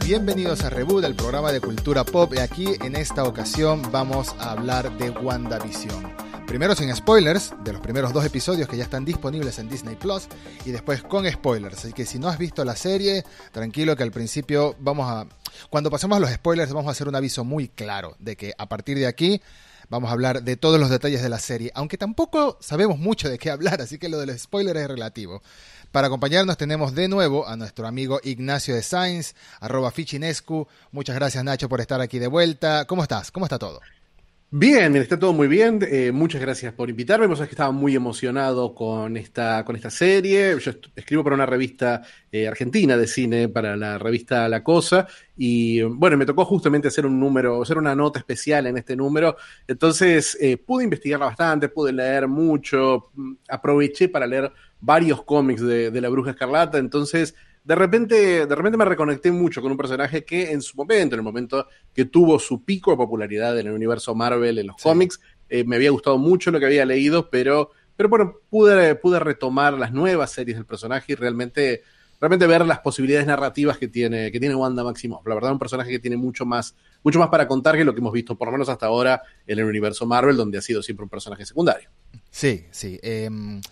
bienvenidos a Reboot, el programa de cultura pop. Y aquí en esta ocasión vamos a hablar de WandaVision. Primero sin spoilers, de los primeros dos episodios que ya están disponibles en Disney Plus, y después con spoilers. Así que si no has visto la serie, tranquilo que al principio vamos a. Cuando pasemos a los spoilers, vamos a hacer un aviso muy claro de que a partir de aquí vamos a hablar de todos los detalles de la serie, aunque tampoco sabemos mucho de qué hablar, así que lo del spoiler es relativo. Para acompañarnos tenemos de nuevo a nuestro amigo Ignacio de Sainz, arroba Fichinescu. Muchas gracias Nacho por estar aquí de vuelta. ¿Cómo estás? ¿Cómo está todo? Bien, está todo muy bien. Eh, muchas gracias por invitarme. Vos que estaba muy emocionado con esta, con esta serie. Yo escribo para una revista eh, argentina de cine, para la revista La Cosa. Y bueno, me tocó justamente hacer un número, hacer una nota especial en este número. Entonces eh, pude investigarla bastante, pude leer mucho. Mm, aproveché para leer varios cómics de, la Bruja Escarlata, entonces de repente, de repente me reconecté mucho con un personaje que en su momento, en el momento que tuvo su pico de popularidad en el universo Marvel, en los cómics, eh, me había gustado mucho lo que había leído, pero, pero bueno, pude, pude retomar las nuevas series del personaje y realmente, realmente ver las posibilidades narrativas que tiene, que tiene Wanda Maximoff. La verdad, un personaje que tiene mucho más, mucho más para contar que lo que hemos visto, por lo menos hasta ahora, en el universo Marvel, donde ha sido siempre un personaje secundario. Sí, sí. Em,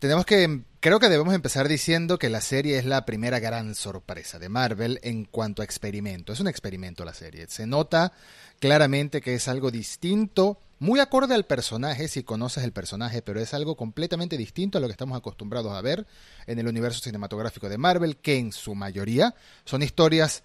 tenemos que, creo que debemos empezar diciendo que la serie es la primera gran sorpresa de Marvel en cuanto a experimento. Es un experimento la serie. Se nota claramente que es algo distinto, muy acorde al personaje si conoces el personaje, pero es algo completamente distinto a lo que estamos acostumbrados a ver en el universo cinematográfico de Marvel, que en su mayoría son historias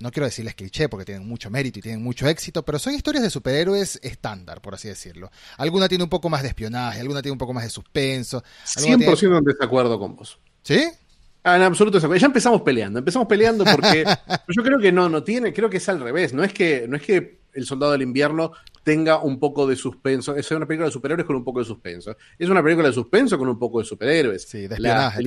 no quiero decirles cliché porque tienen mucho mérito y tienen mucho éxito, pero son historias de superhéroes estándar, por así decirlo. Alguna tiene un poco más de espionaje, alguna tiene un poco más de suspenso. 100% en desacuerdo con vos. ¿Sí? Ah, en absoluto Ya empezamos peleando, empezamos peleando porque yo creo que no, no tiene, creo que es al revés. No es que, no es que el soldado del invierno tenga un poco de suspenso. Es una película de superhéroes con un poco de suspenso. Es una película de suspenso con un poco de superhéroes. Sí, de espionaje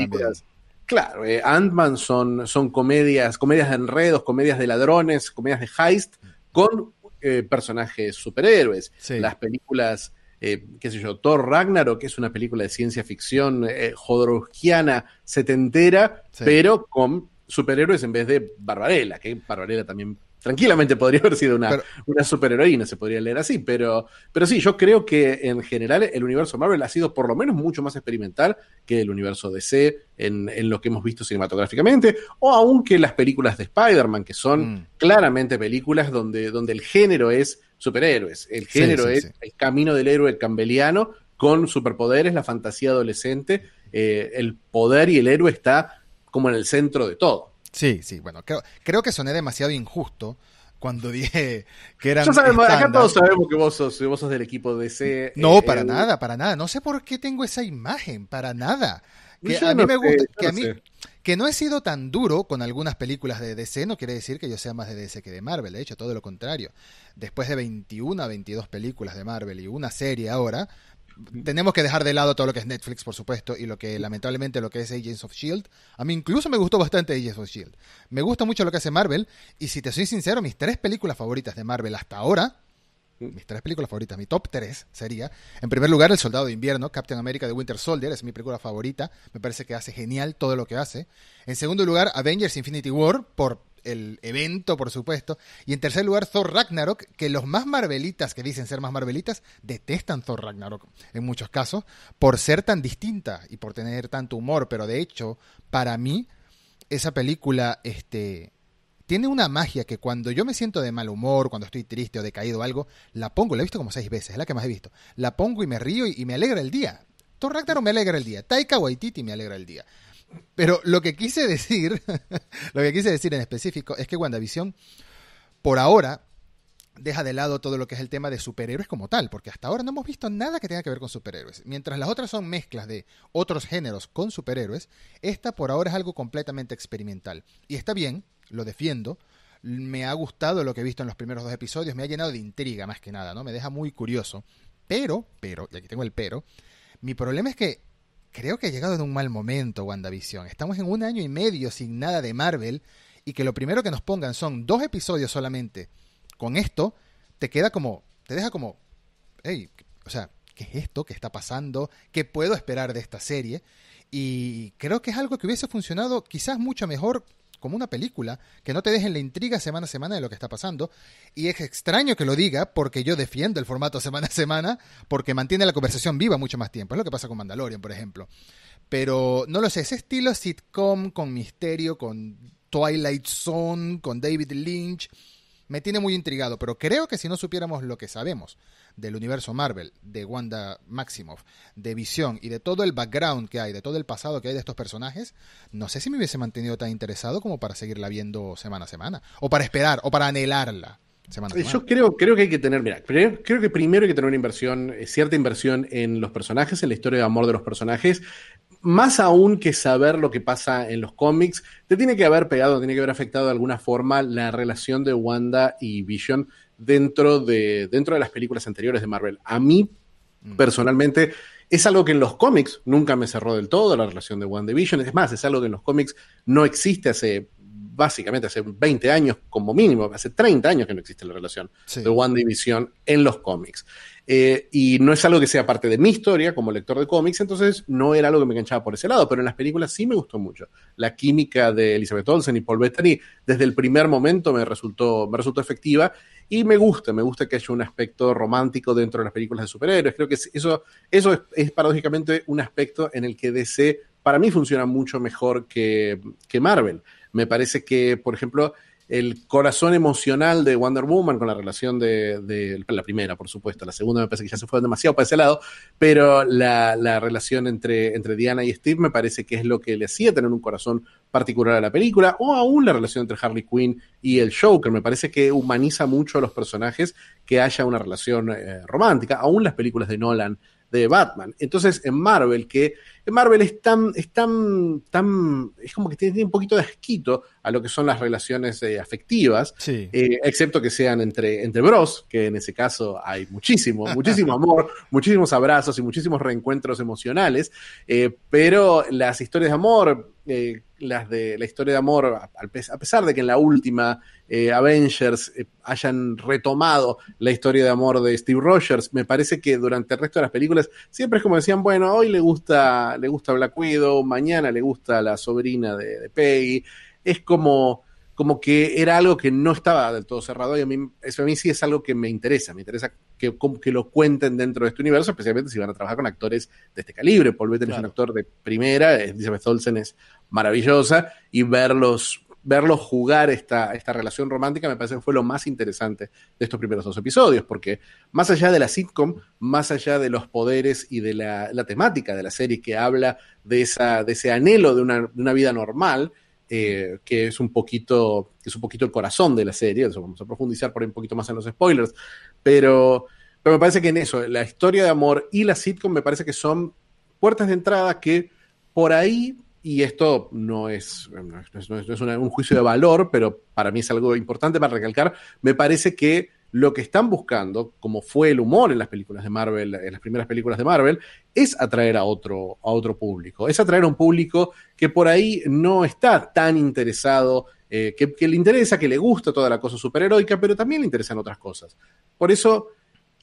Claro, eh, Ant-Man son, son comedias, comedias de enredos, comedias de ladrones, comedias de heist, con eh, personajes superhéroes. Las películas, eh, qué sé yo, Thor Ragnarok, que es una película de ciencia ficción eh, jodorowskiana setentera, pero con superhéroes en vez de Barbarella, que Barbarella también tranquilamente podría haber sido una, una superheroína, se podría leer así, pero, pero sí, yo creo que en general el universo Marvel ha sido por lo menos mucho más experimental que el universo DC en, en lo que hemos visto cinematográficamente, o aunque las películas de Spider-Man, que son mm. claramente películas donde, donde el género es superhéroes, el género es el camino del héroe cambeliano con superpoderes, la fantasía adolescente, eh, el poder y el héroe está como en el centro de todo. Sí, sí, bueno, creo, creo que soné demasiado injusto cuando dije que eran. acá todos sabemos que vos sos, vos sos del equipo DC. No, eh, para nada, para nada. No sé por qué tengo esa imagen, para nada. Que a mí me gusta, que a mí, que no he sido tan duro con algunas películas de DC, no quiere decir que yo sea más de DC que de Marvel, de hecho, todo lo contrario. Después de 21 a 22 películas de Marvel y una serie ahora, tenemos que dejar de lado todo lo que es Netflix, por supuesto, y lo que lamentablemente lo que es Agents of Shield. A mí incluso me gustó bastante Agents of Shield. Me gusta mucho lo que hace Marvel, y si te soy sincero, mis tres películas favoritas de Marvel hasta ahora, mis tres películas favoritas, mi top tres sería, en primer lugar, El Soldado de Invierno, Captain America de Winter Soldier, es mi película favorita, me parece que hace genial todo lo que hace. En segundo lugar, Avengers Infinity War, por el evento, por supuesto. Y en tercer lugar, Thor Ragnarok, que los más marvelitas, que dicen ser más marvelitas, detestan Thor Ragnarok en muchos casos, por ser tan distinta y por tener tanto humor. Pero de hecho, para mí, esa película, este tiene una magia que cuando yo me siento de mal humor, cuando estoy triste o decaído o algo, la pongo, la he visto como seis veces, es la que más he visto. La pongo y me río y, y me alegra el día. Thor Ragnarok me alegra el día. Taika Waititi me alegra el día. Pero lo que quise decir, lo que quise decir en específico es que WandaVision, por ahora, deja de lado todo lo que es el tema de superhéroes como tal, porque hasta ahora no hemos visto nada que tenga que ver con superhéroes. Mientras las otras son mezclas de otros géneros con superhéroes, esta por ahora es algo completamente experimental. Y está bien, lo defiendo. Me ha gustado lo que he visto en los primeros dos episodios, me ha llenado de intriga más que nada, ¿no? Me deja muy curioso. Pero, pero, y aquí tengo el pero, mi problema es que creo que ha llegado en un mal momento WandaVision. Estamos en un año y medio sin nada de Marvel y que lo primero que nos pongan son dos episodios solamente. Con esto te queda como, te deja como, hey, o sea, ¿qué es esto? ¿Qué está pasando? ¿Qué puedo esperar de esta serie? Y creo que es algo que hubiese funcionado quizás mucho mejor como una película, que no te dejen la intriga semana a semana de lo que está pasando. Y es extraño que lo diga, porque yo defiendo el formato semana a semana, porque mantiene la conversación viva mucho más tiempo. Es lo que pasa con Mandalorian, por ejemplo. Pero no lo sé, ese estilo sitcom con misterio, con Twilight Zone, con David Lynch, me tiene muy intrigado. Pero creo que si no supiéramos lo que sabemos del universo Marvel, de Wanda Maximoff, de Visión y de todo el background que hay, de todo el pasado que hay de estos personajes, no sé si me hubiese mantenido tan interesado como para seguirla viendo semana a semana, o para esperar, o para anhelarla. Semana a semana. Yo creo, creo que hay que tener, mira, creo que primero hay que tener una inversión, eh, cierta inversión en los personajes, en la historia de amor de los personajes, más aún que saber lo que pasa en los cómics, te tiene que haber pegado, tiene que haber afectado de alguna forma la relación de Wanda y Vision dentro de, dentro de las películas anteriores de Marvel. A mí, mm. personalmente, es algo que en los cómics nunca me cerró del todo la relación de WandaVision. Es más, es algo que en los cómics no existe hace básicamente hace 20 años como mínimo, hace 30 años que no existe la relación de WandaVision en los cómics. Eh, y no es algo que sea parte de mi historia como lector de cómics, entonces no era algo que me enganchaba por ese lado, pero en las películas sí me gustó mucho. La química de Elizabeth Olsen y Paul Bettany desde el primer momento me resultó, me resultó efectiva y me gusta, me gusta que haya un aspecto romántico dentro de las películas de superhéroes. Creo que eso, eso es, paradójicamente un aspecto en el que DC para mí funciona mucho mejor que, que Marvel. Me parece que, por ejemplo, el corazón emocional de Wonder Woman con la relación de, la primera, por supuesto, la segunda me parece que ya se fue demasiado para ese lado, pero la, relación entre, entre Diana y Steve me parece que es lo que le hacía tener un corazón particular a la película, o aún la relación entre Harley Quinn y el Joker, me parece que humaniza mucho a los personajes que haya una relación eh, romántica, aún las películas de Nolan de Batman. Entonces, en Marvel, que Marvel es tan, es tan, tan, es como que tiene, un poquito de asquito a lo que son las relaciones eh, afectivas, eh, excepto que sean entre, entre bros, que en ese caso hay muchísimo, muchísimo amor, muchísimos abrazos y muchísimos reencuentros emocionales, eh, pero las historias de amor, las de la historia de amor, a pesar de que en la última Avengers hayan retomado la historia de amor de Steve Rogers, me parece que durante el resto de las películas siempre es como decían, bueno, hoy le gusta, le gusta Black Widow, mañana le gusta la sobrina de, de Peggy, es como, como que era algo que no estaba del todo cerrado y a mí, eso a mí sí es algo que me interesa, me interesa que, que lo cuenten dentro de este universo, especialmente si van a trabajar con actores de este calibre. Paul Bettany es un actor de primera, Elizabeth Olsen es maravillosa y verlos verlos jugar esta, esta relación romántica me parece que fue lo más interesante de estos primeros dos episodios, porque más allá de la sitcom, más allá de los poderes y de la, temática de la serie que habla de, esa, de ese anhelo de una, de una vida normal, eh, que es un poquito, es un poquito el corazón de la serie, eso vamos a profundizar por ahí un poquito más en los spoilers, pero, pero me parece que en eso, la historia de amor y la sitcom me parece que son puertas de entrada que por ahí, y esto no es, no es, no es un juicio de valor, pero para mí es algo importante para recalcar, me parece que lo que están buscando, como fue el humor en las películas de Marvel, en las primeras películas de Marvel, es atraer a otro, a otro público. Es atraer a un público que por ahí no está tan interesado, eh, que, le interesa, que le gusta toda la cosa superheroica, pero también le interesan otras cosas. Por eso,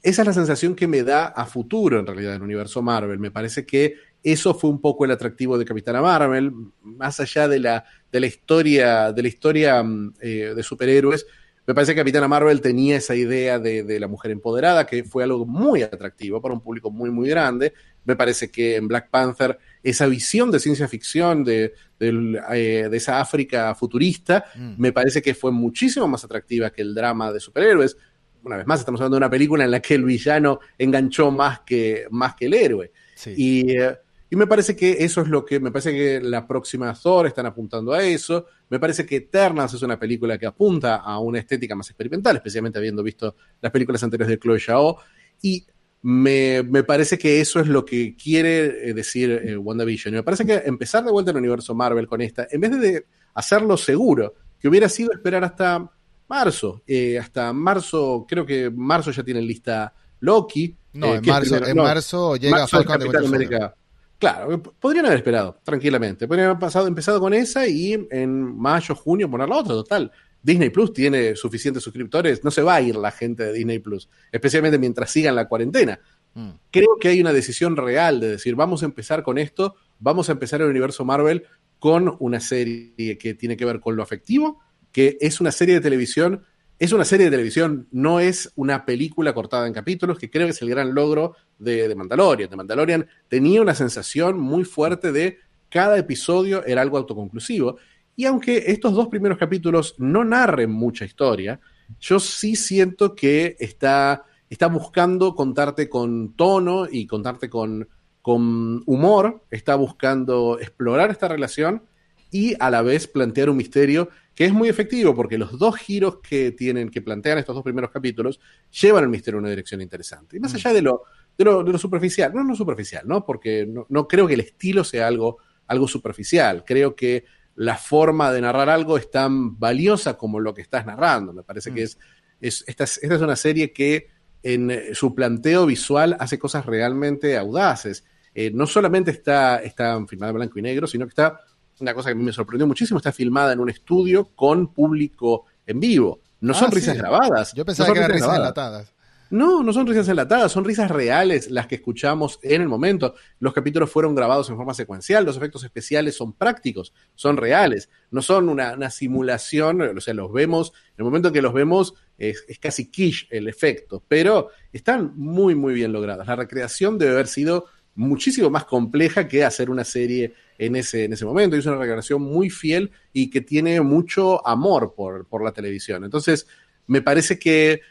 esa es la sensación que me da a futuro, en realidad, el universo Marvel. Me parece que eso fue un poco el atractivo de Capitana Marvel, más allá de la, de la historia, de la historia mm, eh, de superhéroes me parece que Capitana Marvel tenía esa idea de, la mujer empoderada, que fue algo muy atractivo para un público muy, muy grande. Me parece que en Black Panther esa visión de ciencia ficción, de, eh, esa África futurista, mm. me parece que fue muchísimo más atractiva que el drama de superhéroes. Una vez más, estamos hablando de una película en la que el villano enganchó más que, más que el héroe. Y eh, y me parece que eso es lo que, me parece que la próxima Thor están apuntando a eso. Me parece que Eternals es una película que apunta a una estética más experimental, especialmente habiendo visto las películas anteriores de Chloe Zhao. Y me, parece que eso es lo que quiere eh, decir eh, WandaVision. Y me parece que empezar de vuelta en el universo Marvel con esta, en vez de hacerlo seguro, que hubiera sido esperar hasta marzo, eh, hasta marzo, creo que marzo ya tienen lista Loki. No, en, marzo, en marzo llega marzo Falcon de América. Claro, podrían haber esperado, tranquilamente. Podrían haber pasado, empezado con esa y en mayo, junio poner la otra, total. Disney Plus tiene suficientes suscriptores, no se va a ir la gente de Disney Plus, especialmente mientras sigan la cuarentena. Mm. Creo que hay una decisión real de decir, vamos a empezar con esto, vamos a empezar el universo Marvel con una serie que tiene que ver con lo afectivo, que es una serie de televisión, es una serie de televisión, no es una película cortada en capítulos, que creo que es el gran logro de, Mandalorian. De Mandalorian tenía una sensación muy fuerte de cada episodio era algo autoconclusivo. Y aunque estos dos primeros capítulos no narren mucha historia, yo sí siento que está, está buscando contarte con tono y contarte con, con humor, está buscando explorar esta relación y a la vez plantear un misterio que es muy efectivo porque los dos giros que tienen, que plantean estos dos primeros capítulos, llevan el misterio en una dirección interesante. Y más mm. allá de lo, de lo, superficial, no, no superficial, ¿no? Porque no, no, creo que el estilo sea algo, algo superficial. Creo que la forma de narrar algo es tan valiosa como lo que estás narrando. Me parece que mm. es, es esta, es una serie que en eh, su planteo visual hace cosas realmente audaces. Eh, no solamente está, está filmada en blanco y negro, sino que está, una cosa que a mí me sorprendió muchísimo, está filmada en un estudio con público en vivo. No son ah, risas grabadas. Yo pensaba que eran risas enlatadas. No, no son risas enlatadas, son risas reales las que escuchamos en el momento. Los capítulos fueron grabados en forma secuencial, los efectos especiales son prácticos, son reales, no son una, simulación, o sea, los vemos, en el momento en que los vemos es, casi quiche el efecto, pero están muy, muy bien logrados. La recreación debe haber sido muchísimo más compleja que hacer una serie en ese, en ese momento. Y es una recreación muy fiel y que tiene mucho amor por, por la televisión. Entonces, me parece que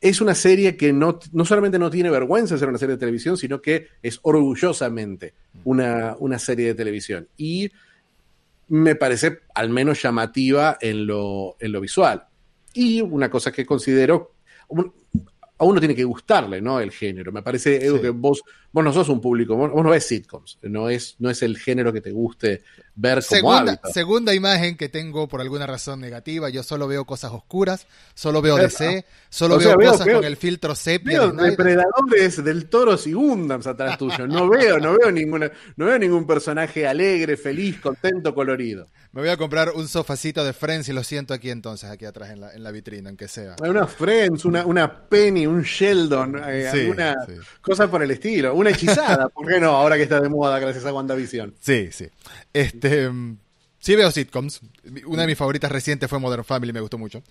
es una serie que no, no, solamente no tiene vergüenza de ser una serie de televisión, sino que es orgullosamente una, una, serie de televisión. Y me parece al menos llamativa en lo, en lo visual. Y una cosa que considero, a uno tiene que gustarle, ¿no? El género. Me parece, que vos, vos no sos un público, vos, no ves sitcoms, no es, no es el género que te guste ver como segunda, Segunda imagen que tengo por alguna razón negativa, yo solo veo cosas oscuras, solo veo DC, solo veo cosas con el filtro sepia. Veo depredadores del toro y Gundams atrás tuyo, no veo, no veo ninguna, no veo ningún personaje alegre, feliz, contento, colorido. Me voy a comprar un sofacito de Friends y lo siento aquí entonces, aquí atrás en la, en la vitrina, aunque sea. Una Friends, una, una Penny, un Sheldon, eh, alguna cosa por el estilo. Una hechizada, ¿por qué no? Ahora que está de moda gracias a WandaVision. Sí, sí. Este, mm, sí veo sitcoms. Una de mis favoritas recientes fue Modern Family, me gustó mucho.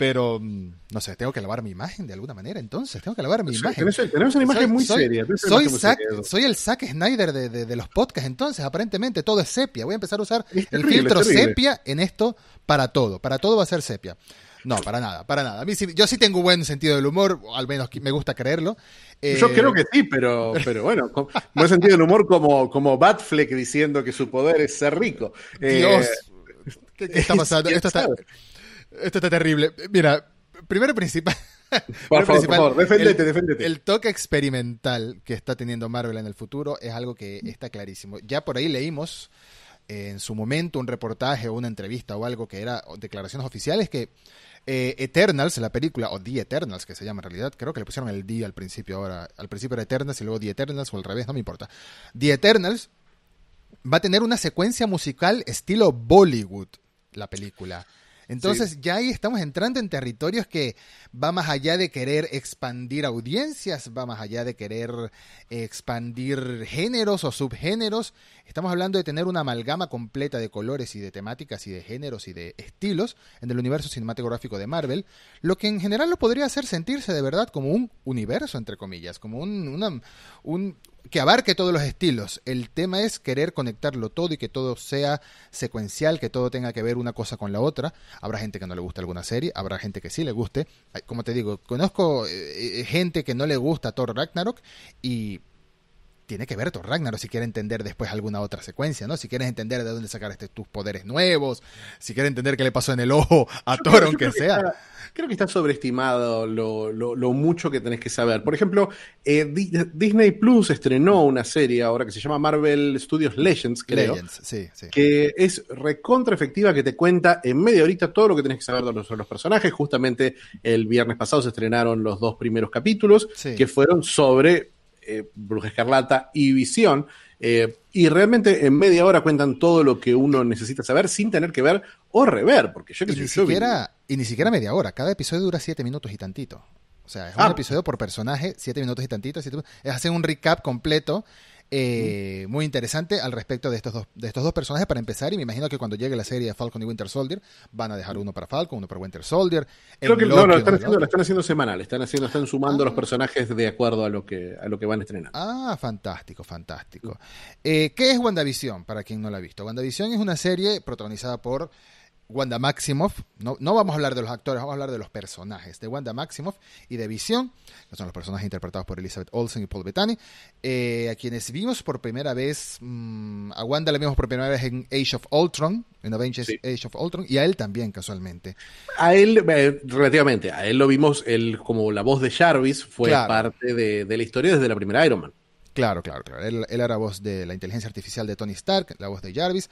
Pero, mm, no sé, tengo que lavar mi imagen de alguna manera, entonces, tengo que lavar mi imagen. Tenemos, una imagen muy seria. Soy, soy el Zack Snyder de, los podcasts, entonces, aparentemente todo es sepia. Voy a empezar a usar el filtro sepia en esto para todo. Para todo va a ser sepia. No, para nada, para nada. A mí yo sí tengo buen sentido del humor, al menos me gusta creerlo. yo eh, creo que sí, pero, pero bueno, buen sentido del humor como, como Batfleck diciendo que su poder es ser rico. Dios, eh, ¿qué, está pasando? Esto está, esto está terrible. Mira, primero principal. Por, favor, por favor, deféndete, deféndete. El toque experimental que está teniendo Marvel en el futuro es algo que está clarísimo. Ya por ahí leímos eh, en su momento un reportaje o una entrevista o algo que era declaraciones oficiales que eh, Eternals, la película, o The Eternals, que se llama en realidad, creo que le pusieron el D al principio ahora. Al principio era Eternals y luego The Eternals o al revés, no me importa. The Eternals va a tener una secuencia musical estilo Bollywood, la película. Entonces ya ahí estamos entrando en territorios que va más allá de querer expandir audiencias, va más allá de querer expandir géneros o subgéneros. Estamos hablando de tener una amalgama completa de colores y de temáticas y de géneros y de estilos en el universo cinematográfico de Marvel, lo que en general lo podría hacer sentirse de verdad como un universo, entre comillas, como un, un, que abarque todos los estilos. El tema es querer conectarlo todo y que todo sea secuencial, que todo tenga que ver una cosa con la otra. Habrá gente que no le guste alguna serie, habrá gente que sí le guste. Como te digo, conozco eh, eh, gente que no le gusta Thor Ragnarok y tiene que ver Thor Ragnarok si quiere entender después alguna otra secuencia, ¿no? Si quieres entender de dónde sacar este, tus poderes nuevos, si quieres entender qué le pasó en el ojo a Thor, aunque sea. creo que está sobreestimado lo, lo, mucho que tenés que saber. Por ejemplo, eh, Disney Plus estrenó una serie ahora que se llama Marvel Studios Legends, creo. Legends, sí, sí. Que es recontra efectiva, que te cuenta en media horita todo lo que tenés que saber de los, los personajes. Justamente el viernes pasado se estrenaron los dos primeros capítulos, que fueron sobre eh, Bruja Escarlata y Visión. Eh, y realmente en media hora cuentan todo lo que uno necesita saber sin tener que ver o rever, porque yo que y ni siquiera Y ni siquiera media hora, cada episodio dura siete minutos y tantito. O sea, es un ah. episodio por personaje, siete minutos y tantito. es hacer un recap completo eh, muy interesante al respecto de estos, dos, de estos dos personajes para empezar. Y me imagino que cuando llegue la serie de Falcon y Winter Soldier, van a dejar uno para Falcon, uno para Winter Soldier. Creo que no, lo están, haciendo, lo están haciendo semanal, están, haciendo, están sumando los ah. personajes de acuerdo a lo que, a lo que van a estrenar. Ah, fantástico, fantástico. Eh, ¿Qué es WandaVision? Para quien no la ha visto. WandaVision es una serie protagonizada por Wanda Maximoff, no, no, vamos a hablar de los actores, vamos a hablar de los personajes, de Wanda Maximoff y de Vision, que son los personajes interpretados por Elizabeth Olsen y Paul Bettany, eh, a quienes vimos por primera vez, mm, a Wanda la vimos por primera vez en Age of Ultron, en Avengers Age of Ultron, y a él también casualmente. A él, eh, relativamente, a él lo vimos, él como la voz de Jarvis fue parte de, de, la historia desde la primera Iron Man. Claro, claro, claro. Él, él era voz de la inteligencia artificial de Tony Stark, la voz de Jarvis,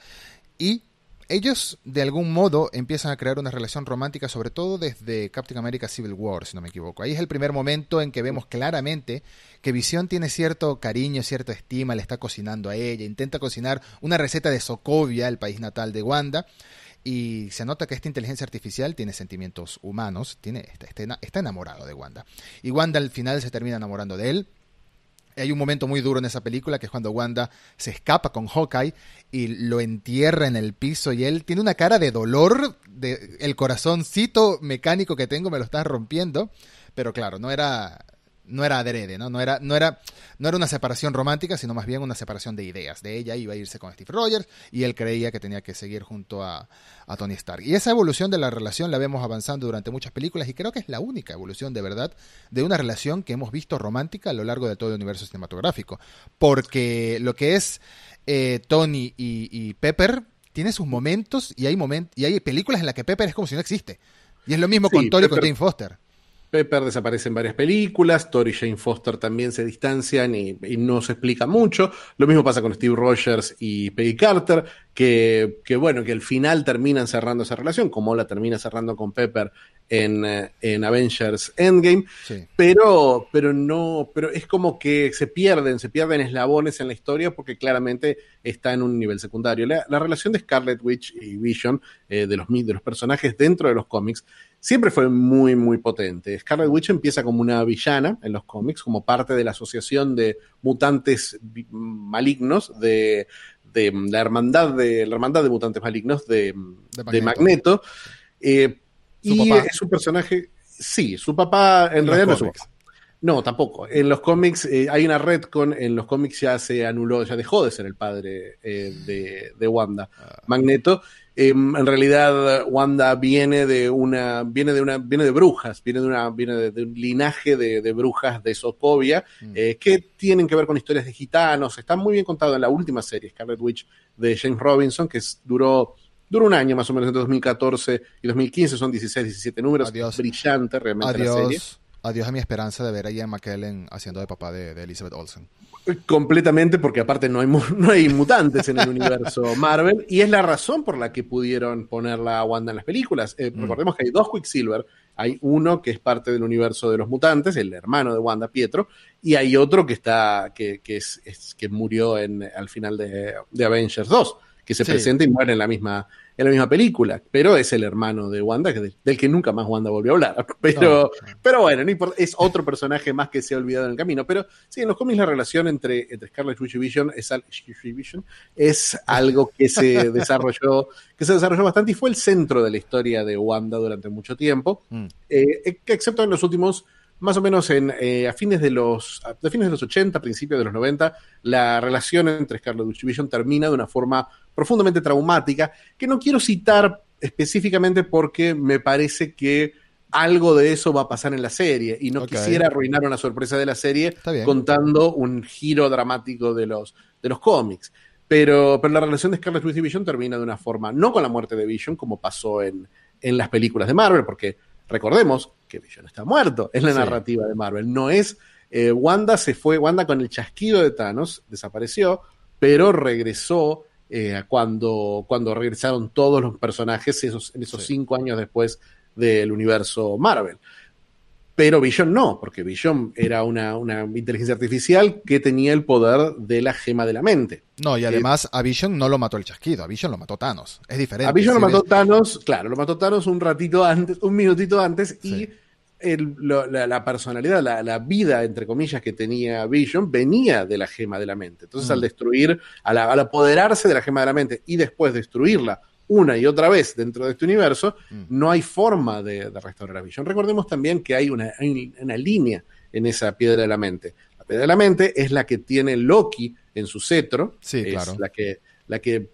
y ellos de algún modo empiezan a crear una relación romántica, sobre todo desde Captain America Civil War, si no me equivoco. Ahí es el primer momento en que vemos claramente que Visión tiene cierto cariño, cierta estima, le está cocinando a ella, intenta cocinar una receta de Sokovia, el país natal de Wanda, y se nota que esta inteligencia artificial tiene sentimientos humanos, tiene, está, está enamorado de Wanda. Y Wanda al final se termina enamorando de él, hay un momento muy duro en esa película que es cuando Wanda se escapa con Hawkeye y lo entierra en el piso y él tiene una cara de dolor, de el corazoncito mecánico que tengo me lo está rompiendo, pero claro, no era no era adrede, ¿no? No era, no, era, no era una separación romántica, sino más bien una separación de ideas. De ella iba a irse con Steve Rogers y él creía que tenía que seguir junto a, a, Tony Stark. Y esa evolución de la relación la vemos avanzando durante muchas películas y creo que es la única evolución de verdad de una relación que hemos visto romántica a lo largo de todo el universo cinematográfico. Porque lo que es eh, Tony y, Pepper tiene sus momentos y hay, momentos y hay películas en las que Pepper es como si no existe. Y es lo mismo con Tony y con Jane Foster. Pepper desaparece en varias películas, Tori y Jane Foster también se distancian y, no se explica mucho. Lo mismo pasa con Steve Rogers y Peggy Carter, que, que, bueno, que al final terminan cerrando esa relación, como la termina cerrando con Pepper en, eh, en Avengers Endgame. Pero, pero no, pero es como que se pierden, se pierden eslabones en la historia porque claramente está en un nivel secundario. La, relación de Scarlet Witch y Vision, eh, de, los, de los personajes dentro de los cómics, siempre fue muy, muy potente. Scarlet Witch empieza como una villana en los cómics, como parte de la asociación de mutantes malignos de, la hermandad de la hermandad de mutantes malignos de, Magneto. Eh, y es un personaje, sí, su papá en, realidad no es su papá. No, tampoco. En los cómics eh, hay una con en los cómics ya se anuló, ya dejó de ser el padre eh, de, de, Wanda. Ah. Magneto Em, en realidad Wanda viene de una, viene de una, viene de brujas, viene de una, viene de, un linaje de, brujas de Sokovia, mm. eh, que tienen que ver con historias de gitanos. Está muy bien contado en la última serie, Scarlet Witch, de James Robinson, que duró duró un año más o menos entre 2014 y 2015, son 16, 17 números, Adiós. brillante realmente la serie. Adiós a mi esperanza de ver a Ian McKellen haciendo de papá de Elizabeth Olsen. Completamente, porque aparte no hay, no hay mutantes en el universo Marvel, y es la razón por la que pudieron ponerla a Wanda en las películas. Eh, mm. Recordemos que hay dos Quicksilver. Hay uno que es parte del universo de los mutantes, el hermano de Wanda, Pietro, y hay otro que está, que, que es, que murió en, al final de, de Avengers 2, que se presenta y muere en la misma, en la misma película, pero es el hermano de Wanda, del que nunca más Wanda volvió a hablar. Pero, pero bueno, no importa, es otro personaje más que se ha olvidado en el camino. Pero sí, en los cómics la relación entre, entre Scarlet Witch y Vision es, es algo que se desarrolló, que se desarrolló bastante y fue el centro de la historia de Wanda durante mucho tiempo, mm. eh, excepto en los últimos más o menos en, eh, a fines de los a fines de los 80, principios de los 90, la relación entre Scarlet Witch y Vision termina de una forma profundamente traumática, que no quiero citar específicamente porque me parece que algo de eso va a pasar en la serie y no quisiera arruinar una sorpresa de la serie contando un giro dramático de los, de los cómics. Pero, pero la relación de Scarlet Witch y Vision termina de una forma, no con la muerte de Vision, como pasó en, en las películas de Marvel, porque recordemos que Vision está muerto en la narrativa de Marvel. No es. Eh, Wanda se fue, Wanda con el chasquido de Thanos desapareció, pero regresó eh, cuando, cuando regresaron todos los personajes esos, en esos cinco años después del universo Marvel. Pero Vision no, porque Vision era una, inteligencia artificial que tenía el poder de la gema de la mente. No, y además a Vision no lo mató el chasquido, a Vision lo mató Thanos. Es diferente. A Vision lo mató Thanos, claro, lo mató Thanos un ratito antes, un minutito antes, y la, personalidad, la, vida, entre comillas, que tenía Vision venía de la gema de la mente. Entonces, al mm. destruir, al, apoderarse de la gema de la mente y después destruirla una y otra vez dentro de este universo, mm. no hay forma de, restaurar a Vision. Recordemos también que hay una, una línea en esa piedra de la mente. La piedra de la mente es la que tiene Loki en su cetro, sí, es la que, la que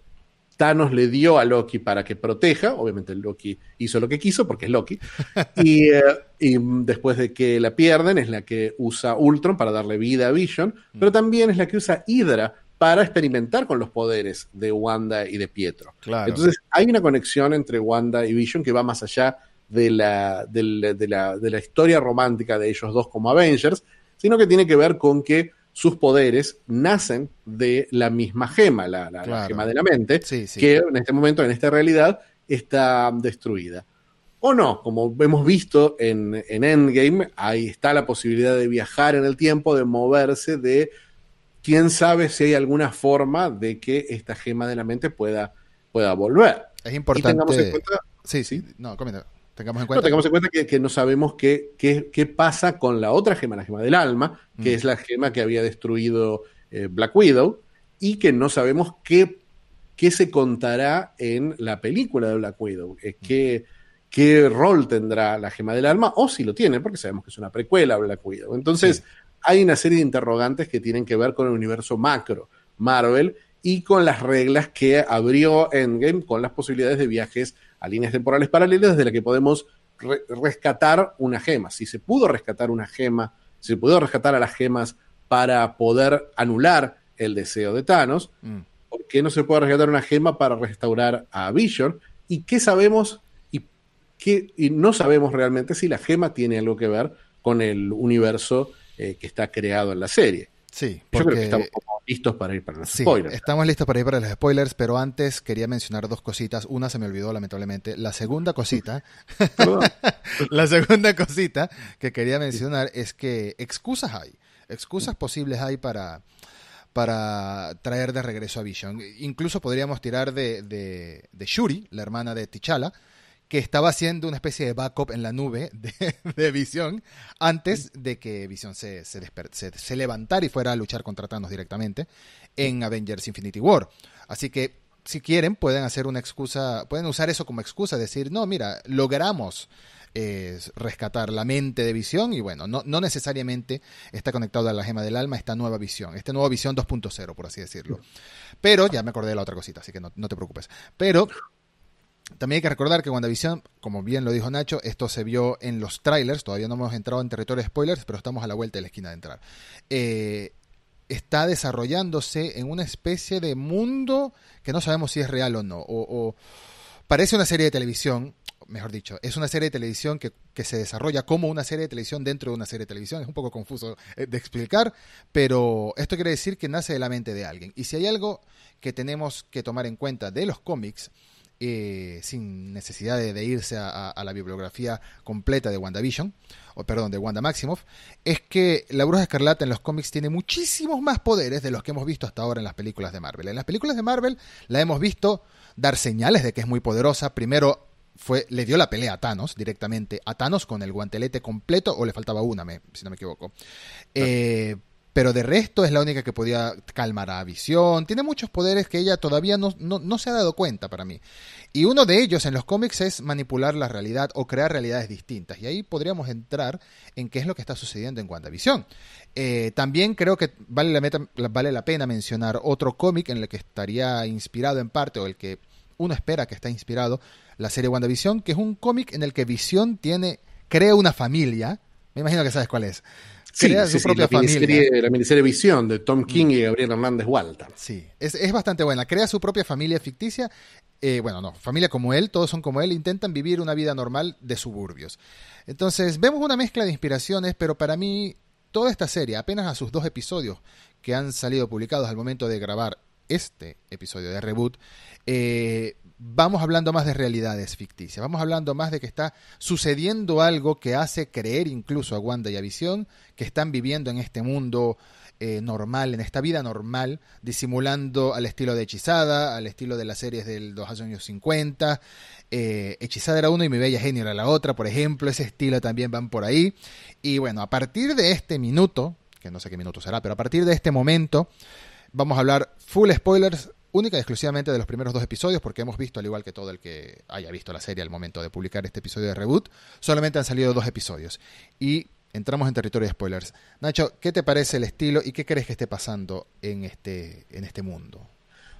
Thanos le dio a Loki para que proteja, obviamente Loki hizo lo que quiso porque es Loki, eh, y, después de que la pierden es la que usa Ultron para darle vida a Vision, mm. pero también es la que usa Hydra para experimentar con los poderes de Wanda y de Pietro. Entonces hay una conexión entre Wanda y Vision que va más allá de la, de la, de la historia romántica de ellos dos como Avengers, sino que tiene que ver con que sus poderes nacen de la misma gema, la, gema de la mente, que en este momento, en esta realidad, está destruida. O no, como hemos visto en, Endgame, ahí está la posibilidad de viajar en el tiempo, de moverse, de quién sabe si hay alguna forma de que esta gema de la mente pueda, pueda volver. Es importante. sí, sí, no, comenta. Tengamos en cuenta, no, tengamos en cuenta que, no sabemos qué, qué, pasa con la otra gema, la gema del alma, que mm. es la gema que había destruido eh, Black Widow, y que no sabemos qué, qué, se contará en la película de Black Widow, eh, mm. qué, qué, rol tendrá la gema del alma, o si lo tiene, porque sabemos que es una precuela Black Widow. Entonces, hay una serie de interrogantes que tienen que ver con el universo macro Marvel y con las reglas que abrió Endgame, con las posibilidades de viajes a líneas temporales paralelas desde las que podemos rescatar una gema. Si se pudo rescatar una gema, si se pudo rescatar a las gemas para poder anular el deseo de Thanos, mm. ¿por qué no se puede rescatar una gema para restaurar a Vision? ¿Y qué sabemos y, qué, y no sabemos realmente si la gema tiene algo que ver con el universo eh, que está creado en la serie? Sí, porque... Yo creo que estamos listos para ir para los sí, spoilers. Estamos listos para ir para los spoilers, pero antes quería mencionar dos cositas. Una se me olvidó, lamentablemente. La segunda cosita, la segunda cosita que quería mencionar es que excusas hay, excusas posibles hay para para traer de regreso a Vision. Incluso podríamos tirar de, de, de Shuri, la hermana de T'Challa, que estaba haciendo una especie de backup en la nube de, Visión antes de que Visión se, se, levantara y fuera a luchar contra Thanos directamente en Avengers Infinity War. Así que si quieren pueden hacer una excusa, pueden usar eso como excusa, decir, no, mira, logramos eh, rescatar la mente de visión y bueno, no, no, necesariamente está conectado a la gema del alma esta nueva visión, esta nueva visión 2.0, por así decirlo. Pero, ya me acordé de la otra cosita, así que no, no te preocupes. Pero también hay que recordar que WandaVision, como bien lo dijo Nacho, esto se vio en los trailers, todavía no hemos entrado en territorio de spoilers, pero estamos a la vuelta de la esquina de entrar. Eh, está desarrollándose en una especie de mundo que no sabemos si es real o no. O, parece una serie de televisión, mejor dicho, es una serie de televisión que, que, se desarrolla como una serie de televisión dentro de una serie de televisión. Es un poco confuso eh, de explicar, pero esto quiere decir que nace de la mente de alguien. Y si hay algo que tenemos que tomar en cuenta de los cómics, eh, sin necesidad de, irse a, la bibliografía completa de WandaVision, o perdón, de Wanda Maximoff, es que la Bruja Escarlata en los cómics tiene muchísimos más poderes de los que hemos visto hasta ahora en las películas de Marvel. En las películas de Marvel la hemos visto dar señales de que es muy poderosa. Primero fue, le dio la pelea a Thanos directamente, a Thanos con el guantelete completo, o le faltaba una, si no me equivoco. Eh, pero de resto es la única que podía calmar a Visión. Tiene muchos poderes que ella todavía no, no, se ha dado cuenta para mí. Y uno de ellos en los cómics es manipular la realidad o crear realidades distintas. Y ahí podríamos entrar en qué es lo que está sucediendo en WandaVision. Eh, también creo que vale la, vale la pena mencionar otro cómic en el que estaría inspirado en parte, o el que uno espera que está inspirado, la serie WandaVision, que es un cómic en el que Visión tiene, crea una familia. Me imagino que sabes cuál es crea su propia la familia. la miniserie Visión de Tom King y Gabriel Hernández Walter. Sí, es, bastante buena. Crea su propia familia ficticia. Eh, bueno, no, familia como él, todos son como él, intentan vivir una vida normal de suburbios. Entonces, vemos una mezcla de inspiraciones, pero para mí, toda esta serie, apenas a sus dos episodios que han salido publicados al momento de grabar este episodio de Reboot, eh, vamos hablando más de realidades ficticias, vamos hablando más de que está sucediendo algo que hace creer incluso a Wanda y a Visión que están viviendo en este mundo eh, normal, en esta vida normal, disimulando al estilo de Hechizada, al estilo de las series de los años 50. Eh, Hechizada era uno y Mi Bella Genio era la otra, por ejemplo, ese estilo también van por ahí. Y bueno, a partir de este minuto, que no sé qué minuto será, pero a partir de este momento vamos a hablar full spoilers única y exclusivamente de los primeros dos episodios, porque hemos visto, al igual que todo el que haya visto la serie al momento de publicar este episodio de Reboot, solamente han salido dos episodios. Y entramos en territorio de spoilers. Nacho, ¿qué te parece el estilo y qué crees que esté pasando en este, en este mundo?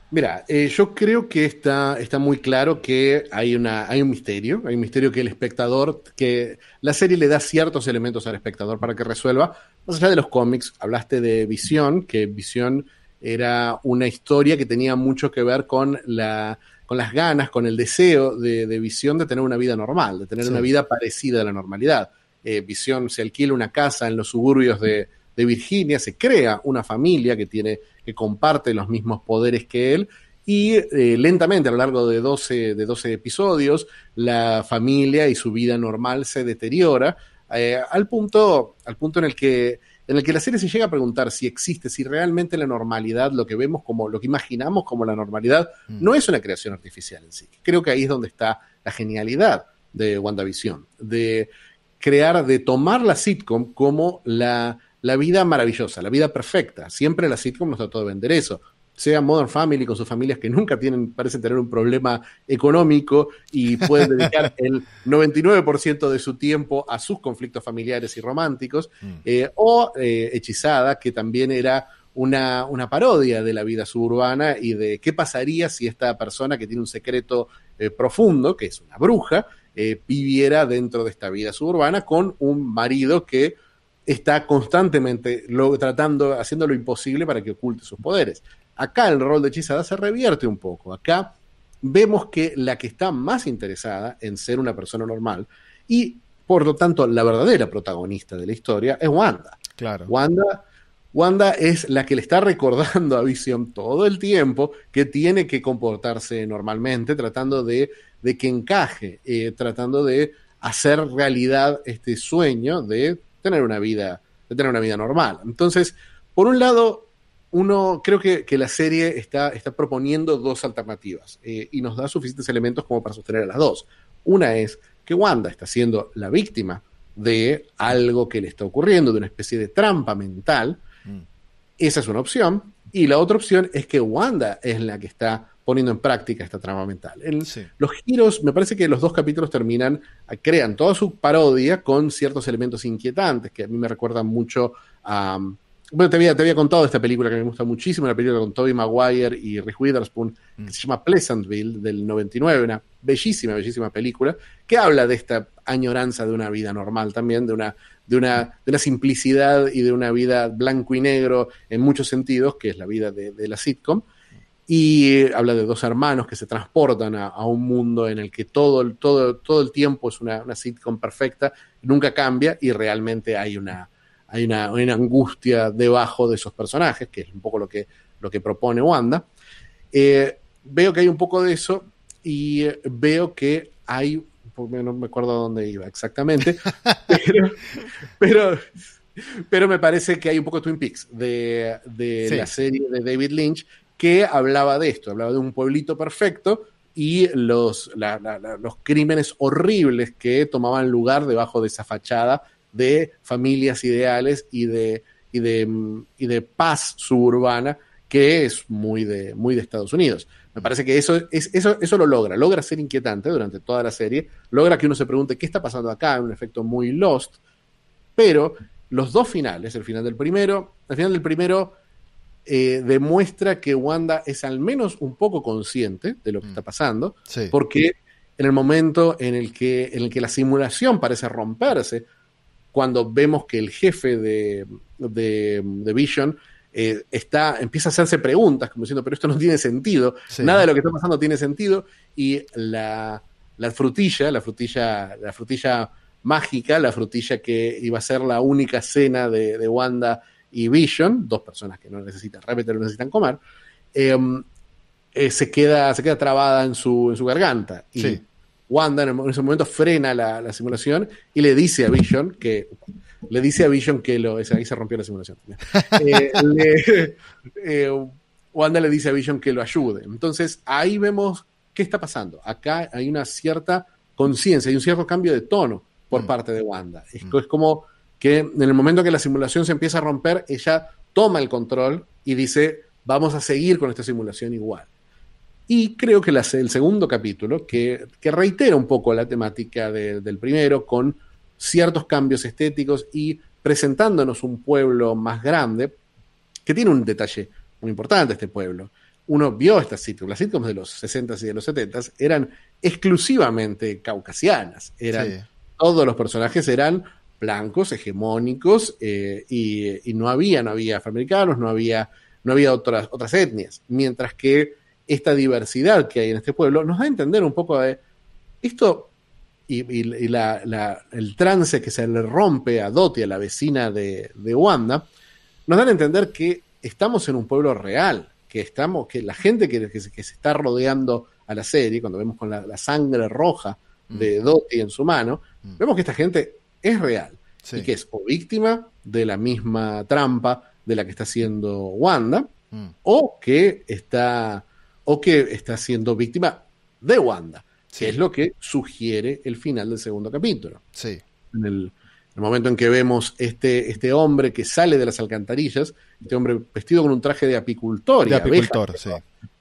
Mira, eh, yo creo que está, está muy claro que hay, una, hay un misterio, hay un misterio que el espectador, que la serie le da ciertos elementos al espectador para que resuelva. Más allá de los cómics, hablaste de Visión, que Visión era una historia que tenía mucho que ver con, la, con las ganas, con el deseo de, Visión de tener una vida normal, de tener una vida parecida a la normalidad. Eh, Visión se alquila una casa en los suburbios de, Virginia, se crea una familia que tiene, que comparte los mismos poderes que él, y eh, lentamente a lo largo de 12, de 12 episodios, la familia y su vida normal se deteriora eh, al, punto, al punto en el que en el que la serie se llega a preguntar si existe, si realmente la normalidad, lo que vemos como, lo que imaginamos como la normalidad, mm. no es una creación artificial en sí. Creo que ahí es donde está la genialidad de WandaVision, de crear, de tomar la sitcom como la, la vida maravillosa, la vida perfecta. Siempre la sitcom nos trató de vender eso sea Modern Family con sus familias que nunca tienen, parecen tener un problema económico y pueden dedicar el 99% de su tiempo a sus conflictos familiares y románticos, mm. eh, o eh, Hechizada, que también era una, una, parodia de la vida suburbana y de qué pasaría si esta persona que tiene un secreto eh, profundo, que es una bruja, viviera dentro de esta vida suburbana con un marido que está constantemente tratando, haciendo lo imposible para que oculte sus poderes. Acá el rol de hechizada se revierte un poco. Acá vemos que la que está más interesada en ser una persona normal y por lo tanto la verdadera protagonista de la historia es Wanda. Claro. Wanda, Wanda es la que le está recordando a Vision todo el tiempo que tiene que comportarse normalmente, tratando de, de que encaje, eh, tratando de hacer realidad este sueño de tener una vida, de tener una vida normal. Entonces, por un lado, uno, creo que, la serie está, está, proponiendo dos alternativas eh, y nos da suficientes elementos como para sostener a las dos. Una es que Wanda está siendo la víctima de algo que le está ocurriendo, de una especie de trampa mental. Mm. Esa es una opción. Y la otra opción es que Wanda es la que está poniendo en práctica esta trampa mental. Los giros, me parece que los dos capítulos terminan, crean toda su parodia con ciertos elementos inquietantes que a mí me recuerdan mucho a... Bueno, te había, te había contado esta película que me gusta muchísimo, una película con Tobey Maguire y Reese Witherspoon, que mm. se llama Pleasantville, del 99, una bellísima, bellísima película, que habla de esta añoranza de una vida normal también, de una, de una, de una simplicidad y de una vida blanco y negro en muchos sentidos, que es la vida de, la sitcom. Y eh, habla de dos hermanos que se transportan a, un mundo en el que todo, el, todo, todo el tiempo es una, una sitcom perfecta, nunca cambia y realmente hay una hay una, angustia debajo de esos personajes, que es un poco lo que, lo que propone Wanda. Eh, veo que hay un poco de eso y veo que hay, no me acuerdo dónde iba exactamente, pero, pero, me parece que hay un poco de Twin Peaks de, la serie de David Lynch que hablaba de esto, hablaba de un pueblito perfecto y los, los crímenes horribles que tomaban lugar debajo de esa fachada de familias ideales y de, y de, y de paz suburbana que es muy de, muy de Estados Unidos. Me parece que eso, es, eso, eso lo logra, logra ser inquietante durante toda la serie, logra que uno se pregunte qué está pasando acá, un efecto muy lost, pero los dos finales, el final del primero, el final del primero eh, demuestra que Wanda es al menos un poco consciente de lo que mm. está pasando, porque en el momento en el, que, en el que la simulación parece romperse, cuando vemos que el jefe de, de, Vision eh, está, empieza a hacerse preguntas, como diciendo, pero esto no tiene sentido, nada de lo que está pasando tiene sentido, y la, frutilla, la frutilla, la frutilla mágica, la frutilla que iba a ser la única cena de, Wanda y Vision, dos personas que no necesitan, realmente no necesitan comer, em, eh, se, queda, se queda trabada en su, en su garganta. Y Wanda en, ese momento frena la, simulación y le dice a Vision que le dice a Vision que lo. Ahí se rompió la simulación. Eh, le, eh, Wanda le dice a Vision que lo ayude. Entonces ahí vemos qué está pasando. Acá hay una cierta conciencia, hay un cierto cambio de tono por mm. parte de Wanda. Es, mm. es como que en el momento que la simulación se empieza a romper, ella toma el control y dice, vamos a seguir con esta simulación igual. Y creo que el segundo capítulo, que, reitera un poco la temática del primero, con ciertos cambios estéticos y presentándonos un pueblo más grande, que tiene un detalle muy importante este pueblo. Uno vio estas sitcoms, las sitcoms de los 60s y de los 70s eran exclusivamente caucasianas, eran, todos los personajes eran blancos, hegemónicos, eh, y, no había, no había afroamericanos, no había, no había otras, otras etnias, mientras que esta diversidad que hay en este pueblo nos da a entender un poco de esto y, el trance que se le rompe a Dottie, a la vecina de, Wanda, nos dan a entender que estamos en un pueblo real, que estamos, que la gente que, que, se, está rodeando a la serie, cuando vemos con la, sangre roja de mm. Dottie en su mano, mm. vemos que esta gente es real y que es o víctima de la misma trampa de la que está haciendo Wanda, mm. o que está o que está siendo víctima de Wanda, que es lo que sugiere el final del segundo capítulo. Sí. En el, momento en que vemos este, este hombre que sale de las alcantarillas, este hombre vestido con un traje de apicultor, de apicultor, sí.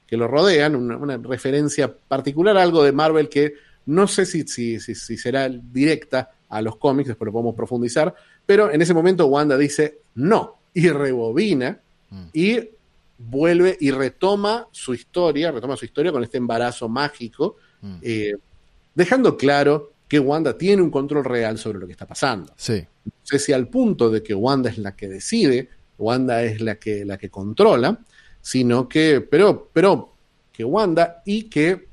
que lo rodean, una, referencia particular algo de Marvel que no sé si, si, si, si será directa a los cómics, después lo podemos profundizar, pero en ese momento Wanda dice no y rebobina mm. y vuelve y retoma su historia, retoma su historia con este embarazo mágico, mm. eh, dejando claro que Wanda tiene un control real sobre lo que está pasando. Sí. No sé si al punto de que Wanda es la que decide, Wanda es la que, la que controla, sino que, pero, pero que Wanda y que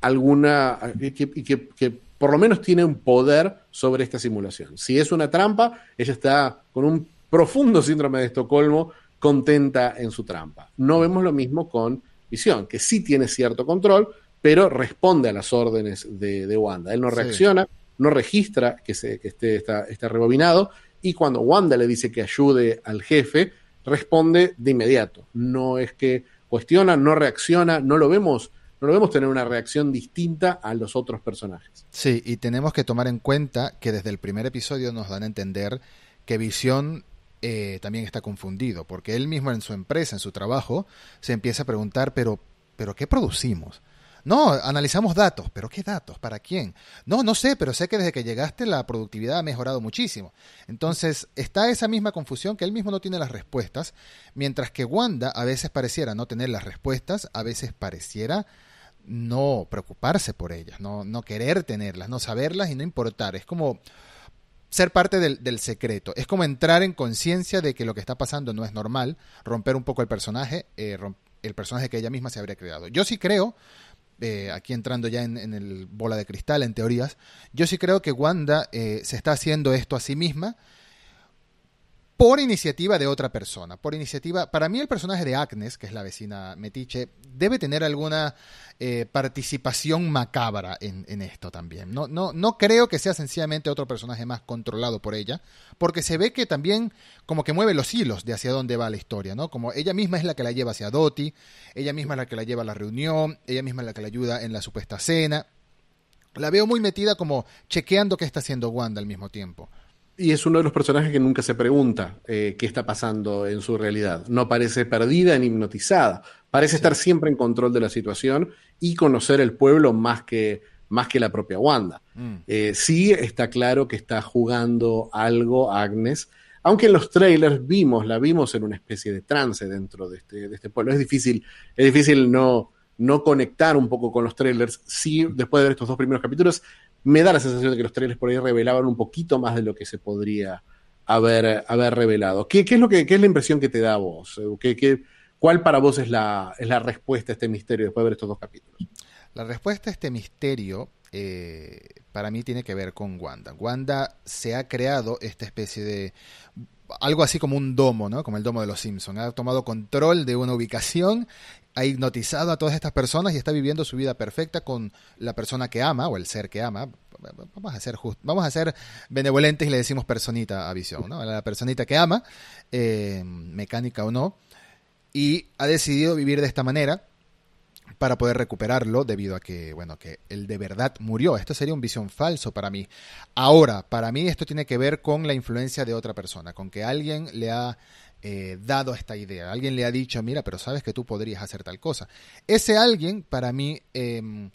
alguna, y que por lo menos tiene un poder sobre esta simulación. Si es una trampa, ella está con un profundo síndrome de Estocolmo contenta en su trampa. No vemos lo mismo con Visión, que sí tiene cierto control, pero responde a las órdenes de, Wanda. Él no reacciona, no registra que, se, que esté, está, está rebobinado, y cuando Wanda le dice que ayude al jefe, responde de inmediato. No es que cuestiona, no reacciona, no lo vemos no lo vemos tener una reacción distinta a los otros personajes. Sí, y tenemos que tomar en cuenta que desde el primer episodio nos dan a entender que Visión eh, también está confundido, porque él mismo en su empresa, en su trabajo, se empieza a preguntar, pero, pero ¿qué producimos? No, analizamos datos, pero ¿qué datos? ¿Para quién? No, no sé, pero sé que desde que llegaste la productividad ha mejorado muchísimo. Entonces está esa misma confusión que él mismo no tiene las respuestas, mientras que Wanda a veces pareciera no tener las respuestas, a veces pareciera no preocuparse por ellas, no, no querer tenerlas, no saberlas y no importar. Es como ser parte del, secreto. Es como entrar en conciencia de que lo que está pasando no es normal, romper un poco el personaje, eh, el personaje que ella misma se habría creado. Yo sí creo, eh, aquí entrando ya en, el bola de cristal, en teorías, yo sí creo que Wanda eh, se está haciendo esto a sí misma por iniciativa de otra persona, por iniciativa, para mí el personaje de Agnes, que es la vecina metiche, debe tener alguna eh, participación macabra en, esto también. No, no, no creo que sea sencillamente otro personaje más controlado por ella, porque se ve que también como que mueve los hilos de hacia dónde va la historia, ¿no? Como ella misma es la que la lleva hacia Doti, ella misma es la que la lleva a la reunión, ella misma es la que la ayuda en la supuesta cena. La veo muy metida como chequeando qué está haciendo Wanda al mismo tiempo. Y es uno de los personajes que nunca se pregunta eh, qué está pasando en su realidad. No parece perdida ni hipnotizada. Parece estar siempre en control de la situación y conocer el pueblo más que, más que la propia Wanda. Mm. Eh, sí está claro que está jugando algo Agnes, aunque en los trailers vimos, la vimos en una especie de trance dentro de este, de este pueblo. Es difícil, es difícil no, no conectar un poco con los trailers. Sí, después de ver estos dos primeros capítulos, me da la sensación de que los trailers por ahí revelaban un poquito más de lo que se podría haber, haber revelado. ¿Qué, es lo que, es la impresión que te da a vos? ¿Qué, cuál para vos es la, es la respuesta a este misterio después de ver estos dos capítulos? La respuesta a este misterio eh, para mí tiene que ver con Wanda. Wanda se ha creado esta especie de algo así como un domo, ¿no? Como el domo de los Simpsons. Ha tomado control de una ubicación ha hipnotizado a todas estas personas y está viviendo su vida perfecta con la persona que ama o el ser que ama. Vamos a ser vamos a ser benevolentes y le decimos personita a Visión, ¿no? La personita que ama, eh, mecánica o no, y ha decidido vivir de esta manera para poder recuperarlo debido a que, bueno, que él de verdad murió. Esto sería un visión falso para mí. Ahora, para mí esto tiene que ver con la influencia de otra persona, con que alguien le ha eh, dado esta idea, alguien le ha dicho, mira, pero sabes que tú podrías hacer tal cosa. Ese alguien, para mí, eh,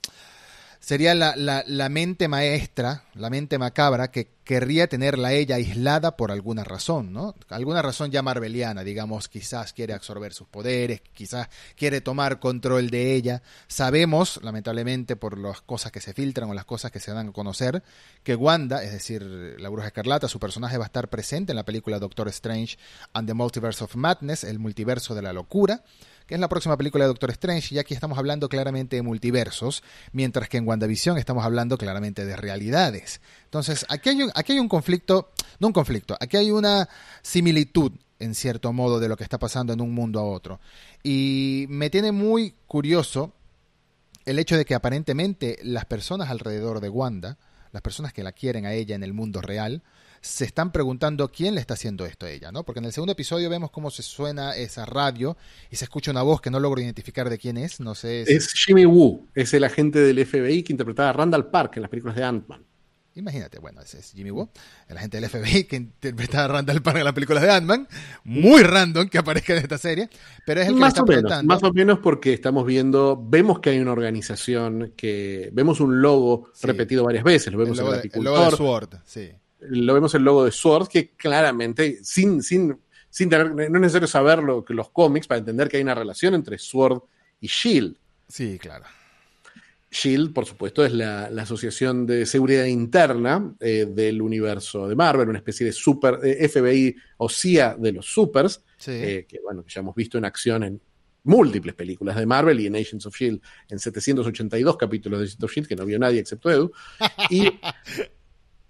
sería la, la, la, mente maestra, la mente macabra que querría tenerla ella aislada por alguna razón, ¿no? Alguna razón ya marveliana, digamos, quizás quiere absorber sus poderes, quizás quiere tomar control de ella. Sabemos, lamentablemente, por las cosas que se filtran o las cosas que se dan a conocer, que Wanda, es decir, la bruja escarlata, su personaje va a estar presente en la película Doctor Strange and the Multiverse of Madness, el multiverso de la locura que es la próxima película de Doctor Strange, y aquí estamos hablando claramente de multiversos, mientras que en WandaVision estamos hablando claramente de realidades. Entonces, aquí hay un, aquí hay un conflicto, no un conflicto, aquí hay una similitud en cierto modo de lo que está pasando en un mundo a otro. Y me tiene muy curioso el hecho de que aparentemente las personas alrededor de Wanda, las personas que la quieren a ella en el mundo real, se están preguntando quién le está haciendo esto a ella, ¿no? Porque en el segundo episodio vemos cómo se suena esa radio y se escucha una voz que no logro identificar de quién es, no sé. Es Jimmy Woo, es el agente del FBI que interpretaba a Randall Park en las películas de Ant-Man. Imagínate, bueno, ese es Jimmy Woo, el agente del FBI que interpretaba a Randall Park en las películas de Ant-Man. Muy random que aparezca en esta serie, pero es el que más está o menos, Más o menos porque estamos viendo, vemos que hay una organización que, vemos un logo sí. repetido varias veces, lo vemos el logo, en el el logo de Sword, sí lo vemos el logo de Sword, que claramente, sin, sin, sin tener, no es necesario saber lo, los cómics para entender que hay una relación entre Sword y Shield. Sí, claro. Shield, por supuesto, es la, la Asociación de Seguridad Interna eh, del universo de Marvel, una especie de super eh, FBI o CIA de los supers, sí. eh, que bueno, ya hemos visto en acción en múltiples películas de Marvel y en Agents of Shield en 782 capítulos de Agents of Shield que no vio nadie excepto Edu. Y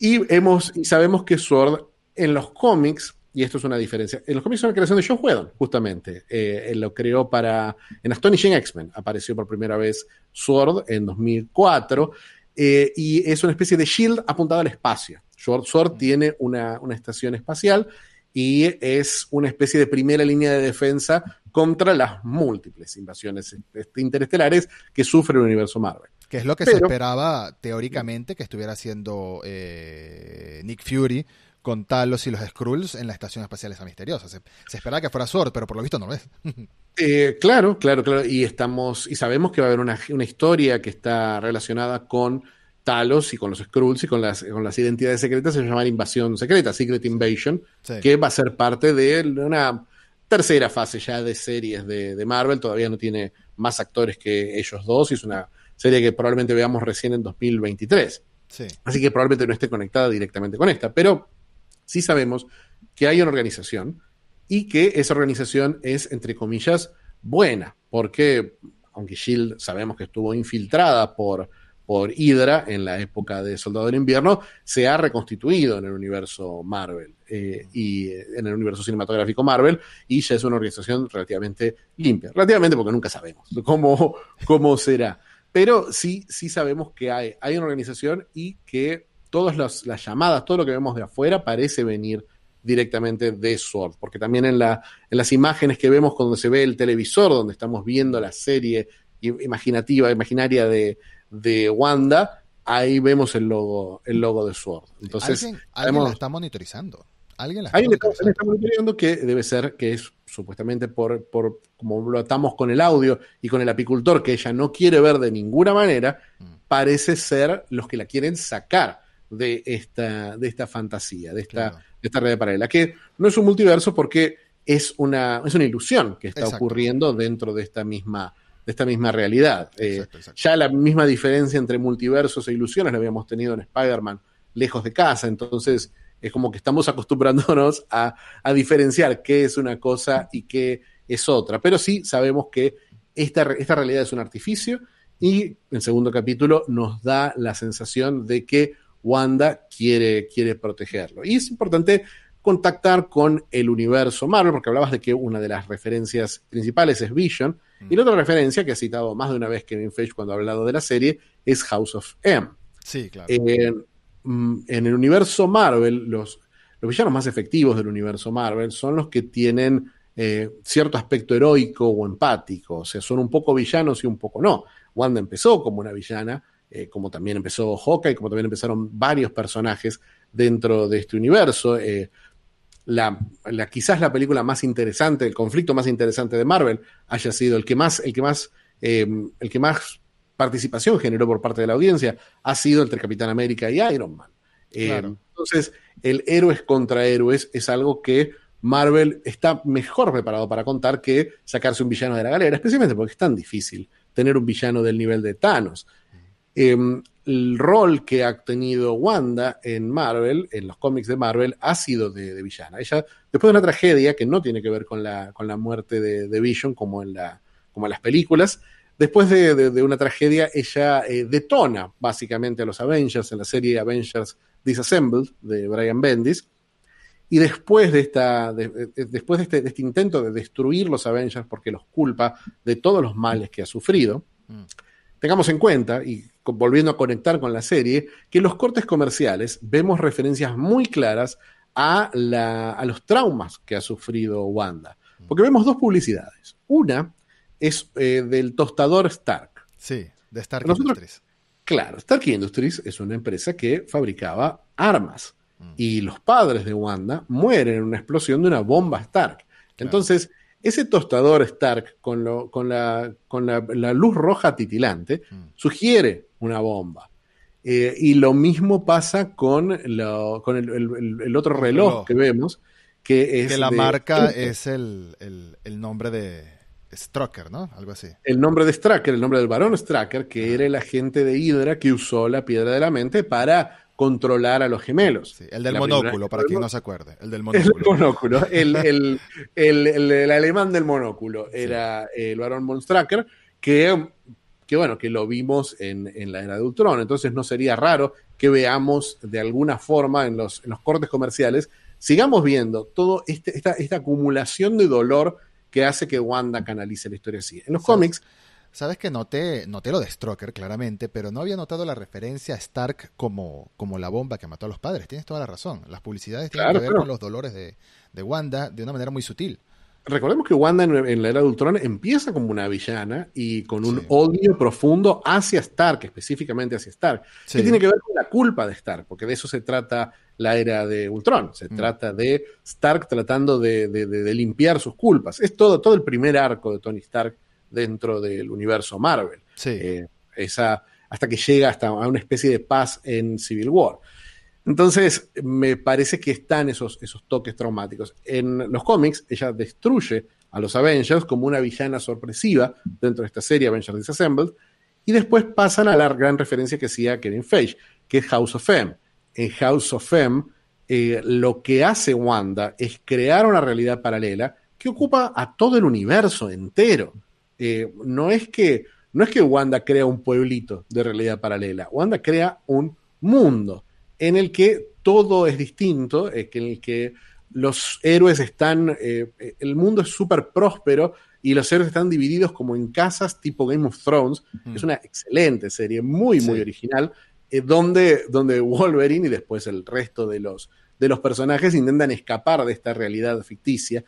y, hemos, y sabemos que Sword en los cómics, y esto es una diferencia, en los cómics es una creación de Joe Whedon, justamente. Eh, él lo creó para. En Astonishing X-Men apareció por primera vez Sword en 2004. Eh, y es una especie de shield apuntado al espacio. Sword, Sword tiene una, una estación espacial y es una especie de primera línea de defensa contra las múltiples invasiones interestelares que sufre el universo Marvel. Que es lo que Pero, se esperaba teóricamente que estuviera haciendo eh, Nick Fury con Talos y los Skrulls en la Estación Espacial esa misteriosa. Se, se, esperaba que fuera Sword, pero por lo visto no lo es. eh, claro, claro, claro. Y estamos, y sabemos que va a haber una, una historia que está relacionada con Talos y con los Skrulls y con las, con las identidades secretas, se va a llamar Invasión Secreta, Secret Invasion, sí. que va a ser parte de una tercera fase ya de series de, de, Marvel. Todavía no tiene más actores que ellos dos y es una serie que probablemente veamos recién en 2023. Sí. Así que probablemente no esté conectada directamente con esta, pero sí sabemos que hay una organización y que esa organización es, entre comillas, buena, porque aunque Shield sabemos que estuvo infiltrada por, por Hydra en la época de Soldado del Invierno, se ha reconstituido en el universo Marvel eh, y en el universo cinematográfico Marvel y ya es una organización relativamente limpia. Relativamente porque nunca sabemos cómo, cómo será. Pero sí, sí sabemos que hay, hay una organización y que todas las, las, llamadas, todo lo que vemos de afuera parece venir directamente de Sword, porque también en, la, en las imágenes que vemos cuando se ve el televisor, donde estamos viendo la serie imaginativa, imaginaria de, de Wanda, ahí vemos el logo, el logo de Sword. Entonces, ¿Alguien, alguien vemos, la está monitorizando. Alguien la está, alguien está, está monitorizando que debe ser que es supuestamente por, por como lo atamos con el audio y con el apicultor que ella no quiere ver de ninguna manera, mm. parece ser los que la quieren sacar de esta, de esta fantasía, de esta, claro. de esta red paralela, que no es un multiverso porque es una, es una ilusión que está Exacto. ocurriendo dentro de esta misma, de esta misma realidad. Eh, Exacto, ya la misma diferencia entre multiversos e ilusiones la habíamos tenido en Spider-Man lejos de casa, entonces es como que estamos acostumbrándonos a, a, diferenciar qué es una cosa y qué es otra. Pero sí sabemos que esta, esta realidad es un artificio y el segundo capítulo nos da la sensación de que Wanda quiere, quiere protegerlo. Y es importante contactar con el universo Marvel, porque hablabas de que una de las referencias principales es Vision, y la otra referencia que ha citado más de una vez Kevin Feige cuando ha hablado de la serie es House of M. Sí, claro. Mm, en el universo Marvel, los, los villanos más efectivos del universo Marvel son los que tienen eh, cierto aspecto heroico o empático, o sea, son un poco villanos y un poco no. Wanda empezó como una villana, eh, como también empezó Hawkeye, como también empezaron varios personajes dentro de este universo. Eh, la, quizás la película más interesante, el conflicto más interesante de Marvel haya sido el que más, el que más, el que más participación generó por parte de la audiencia ha sido entre Capitán América y Iron Man. entonces, el héroes contra héroes es algo que Marvel está mejor preparado para contar que sacarse un villano de la galera, especialmente porque es tan difícil tener un villano del nivel de Thanos. Em, el rol que ha tenido Wanda en Marvel, en los cómics de Marvel, ha sido de, villana. Ella, después de una tragedia que no tiene que ver con la, con la muerte de, Vision, como en, la, como en las películas, después de, una tragedia, ella eh, detona básicamente a los Avengers en la serie Avengers Disassembled de Brian Bendis y después de, esta, después este, de este, intento de destruir los Avengers porque los culpa de todos los males que ha sufrido, mm. tengamos en cuenta, y volviendo a conectar con la serie, que en los cortes comerciales vemos referencias muy claras a, los traumas que ha sufrido Wanda. Mm. Porque vemos dos publicidades. Una es eh, del tostador Stark. Sí, de Stark Industries. Claro, Stark Industries es una empresa que fabricaba armas y los padres de Wanda mueren en una explosión de una bomba Stark. Entonces, ese tostador Stark con, lo, con, la, con la, luz roja titilante mm. sugiere una bomba. Eh, y lo mismo pasa con, con el, otro reloj, que vemos, que es... Que la marca es el, nombre de Strucker, ¿no? Algo así. El nombre de Strucker, el nombre del varón Strucker, que era el agente de Hydra que usó la piedra de la mente para controlar a los gemelos. el del monóculo, para quien no se acuerde. El del monóculo. El monóculo. El, alemán del monóculo era el varón Monstracker, que, que, bueno, que lo vimos en, la era de Ultron. Entonces no sería raro que veamos de alguna forma en los, en los cortes comerciales, sigamos viendo toda este, esta, esta acumulación de dolor que hace que Wanda canalice la historia así. En los cómics Sabes que noté, noté lo de Stroker, claramente, pero no había notado la referencia a Stark como, como la bomba que mató a los padres. Tienes toda la razón. Las publicidades tienen que ver con los dolores de, Wanda de una manera muy sutil. Recordemos que Wanda en, la era de Ultron empieza como una villana y con un odio profundo hacia Stark, específicamente hacia Stark, que tiene que ver con la culpa de Stark, porque de eso se trata la era de Ultron. Se mm. trata de Stark tratando de, de, limpiar sus culpas. Es todo, todo el primer arco de Tony Stark dentro del universo Marvel. Eh, esa, hasta que llega hasta a una especie de paz en Civil War. Entonces, me parece que están esos, toques traumáticos. En los cómics, ella destruye a los Avengers como una villana sorpresiva dentro de esta serie Avengers Disassembled, y después pasan a la gran referencia que hacía Kevin Feige, que es House of M. En House of M, eh, lo que hace Wanda es crear una realidad paralela que ocupa a todo el universo entero. Eh, no, es que, no es que Wanda crea un pueblito de realidad paralela, Wanda crea un mundo en el que todo es distinto, eh, en el que los héroes están, eh, el mundo es súper próspero y los héroes están divididos como en casas tipo Game of Thrones. Es una excelente serie, muy, muy original, donde, donde Wolverine y después el resto de los, de los personajes intentan escapar de esta realidad ficticia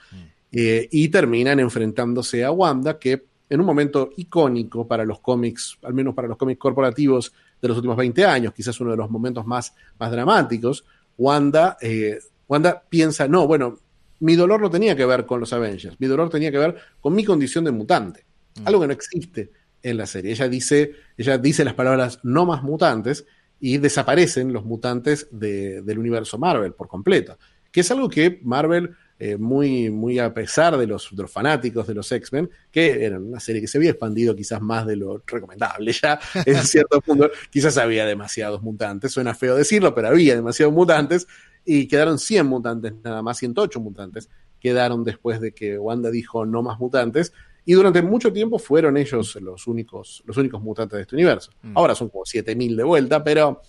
y terminan enfrentándose a Wanda, que en un momento icónico para los cómics, al menos para los cómics corporativos de los últimos 20 años, quizás uno de los momentos más, más dramáticos, Wanda, eh, Wanda piensa, no, bueno, mi dolor no tenía que ver con los Avengers, mi dolor tenía que ver con mi condición de mutante, mm. algo que no existe en la serie. Ella dice, ella dice las palabras no más mutantes y desaparecen los mutantes del universo Marvel por completo, que es algo que Marvel eh, muy, muy a pesar de los, fanáticos de los X-Men, que era una serie que se había expandido quizás más de lo recomendable ya en cierto punto. Quizás había demasiados mutantes, suena feo decirlo, pero había demasiados mutantes y quedaron 100 mutantes, nada más 108 mutantes quedaron después de que Wanda dijo no más mutantes. Y durante mucho tiempo fueron ellos los únicos, los únicos mutantes de este universo. Mm. Ahora son como 7000 de vuelta, pero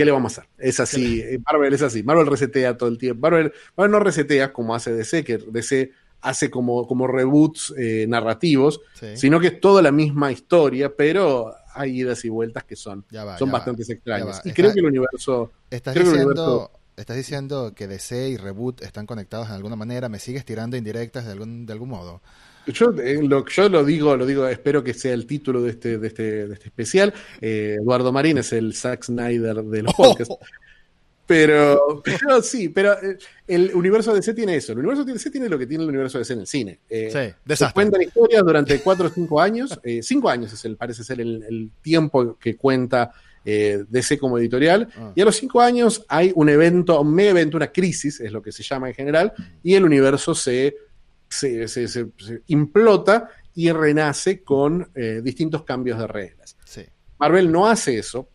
¿Qué le vamos a hacer? Es así, eh, Marvel es así, Marvel resetea todo el tiempo. Marvel, Marvel no resetea como hace DC, que DC hace como, como reboots eh, narrativos, sino que es toda la misma historia, pero hay idas y vueltas que son, son bastante extrañas. Y creo que el universo... Estás diciendo... Estás diciendo que DC y Reboot están conectados en alguna manera, me sigues tirando indirectas de algún, de algún modo. Yo, eh, lo, yo lo digo, lo digo, espero que sea el título de este, de este, de este especial. Eh, Eduardo Marín es el Zack Snyder de los podcasts. Pero, pero sí, pero eh, el universo DC tiene eso. El universo de DC tiene lo que tiene el universo DC en el cine. Eh, sí, se cuentan historias durante cuatro o cinco años. Eh, cinco años es el, parece ser el, tiempo que cuenta eh, DC como editorial. Ah. Y a los cinco años hay un evento, un mega evento, una crisis, es lo que se llama en general, y el universo se, se, se, implota y renace con distintos cambios de reglas. Sí. Marvel no hace eso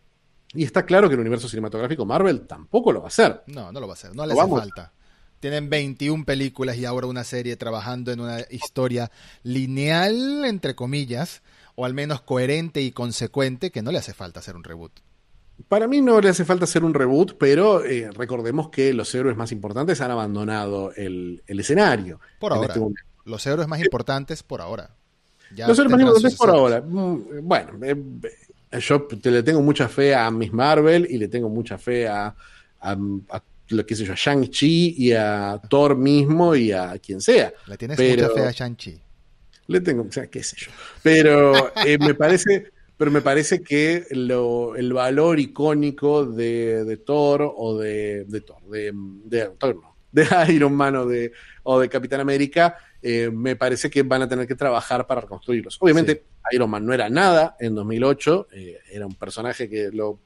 y está claro que el universo cinematográfico Marvel tampoco lo va a hacer. No, no lo va a hacer, no le hace falta. Tienen 21 películas y ahora una serie trabajando en una historia lineal, entre comillas, o al menos coherente y consecuente, que no le hace falta hacer un reboot. Para mí no le hace falta hacer un reboot, pero eh, recordemos que los héroes más importantes han abandonado el, escenario. Por ahora. Este los héroes más importantes por ahora. los héroes más importantes por ahora. Mm, bueno, eh, yo le tengo mucha fe a Miss Marvel y le tengo mucha fe a, a, lo que sé yo, a Shang-Chi y a Thor mismo y a quien sea. Le tienes mucha fe a Shang-Chi. Le tengo, o sea, qué sé yo. Pero eh, me parece, pero me parece que lo, el valor icónico de, de Thor o de, de Thor, de, de, de Iron Man o de, o de Capitán América eh, me parece que van a tener que trabajar para reconstruirlos. Obviamente, Iron Man no era nada en 2008, eh, era un personaje que lo,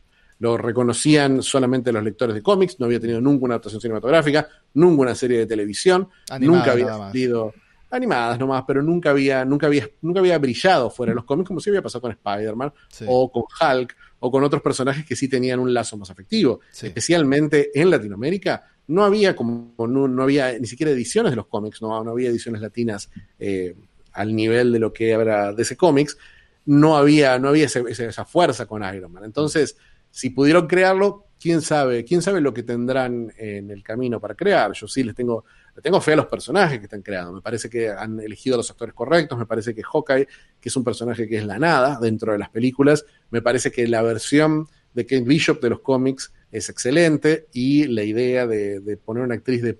reconocían solamente los lectores de cómics, no había tenido nunca una adaptación cinematográfica, nunca una serie de televisión, nunca había sido animadas nomás, pero nunca había, nunca había, nunca había brillado fuera de los cómics como si había pasado con Spider-Man o con Hulk o con otros personajes que sí tenían un lazo más afectivo, especialmente en Latinoamérica no había como no, había ni siquiera ediciones de los cómics, no, no había ediciones latinas eh, al nivel de lo que habrá de ese cómics, no había, no había esa fuerza con Iron Man. Entonces, si pudieron crearlo, quién sabe, quién sabe lo que tendrán en el camino para crear. Yo sí les tengo, tengo fe a los personajes que están creando. Me parece que han elegido a los actores correctos. Me parece que Hawkeye, que es un personaje que es la nada dentro de las películas, me parece que la versión de Kate Bishop de los cómics es excelente y la idea de, poner una actriz de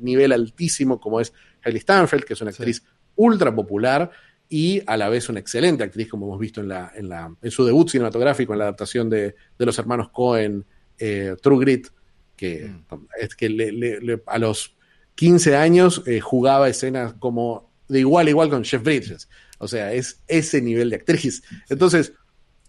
nivel altísimo como es Hailey Stanfield, que es una actriz ultra popular y a la vez una excelente actriz, como hemos visto en, la, en, la, en su debut cinematográfico, en la adaptación de, los hermanos Cohen, eh, True Grit, que, mm. es que a los 15 años eh, jugaba escenas como de igual a igual con Jeff Bridges. O sea, es ese nivel de actriz. Entonces,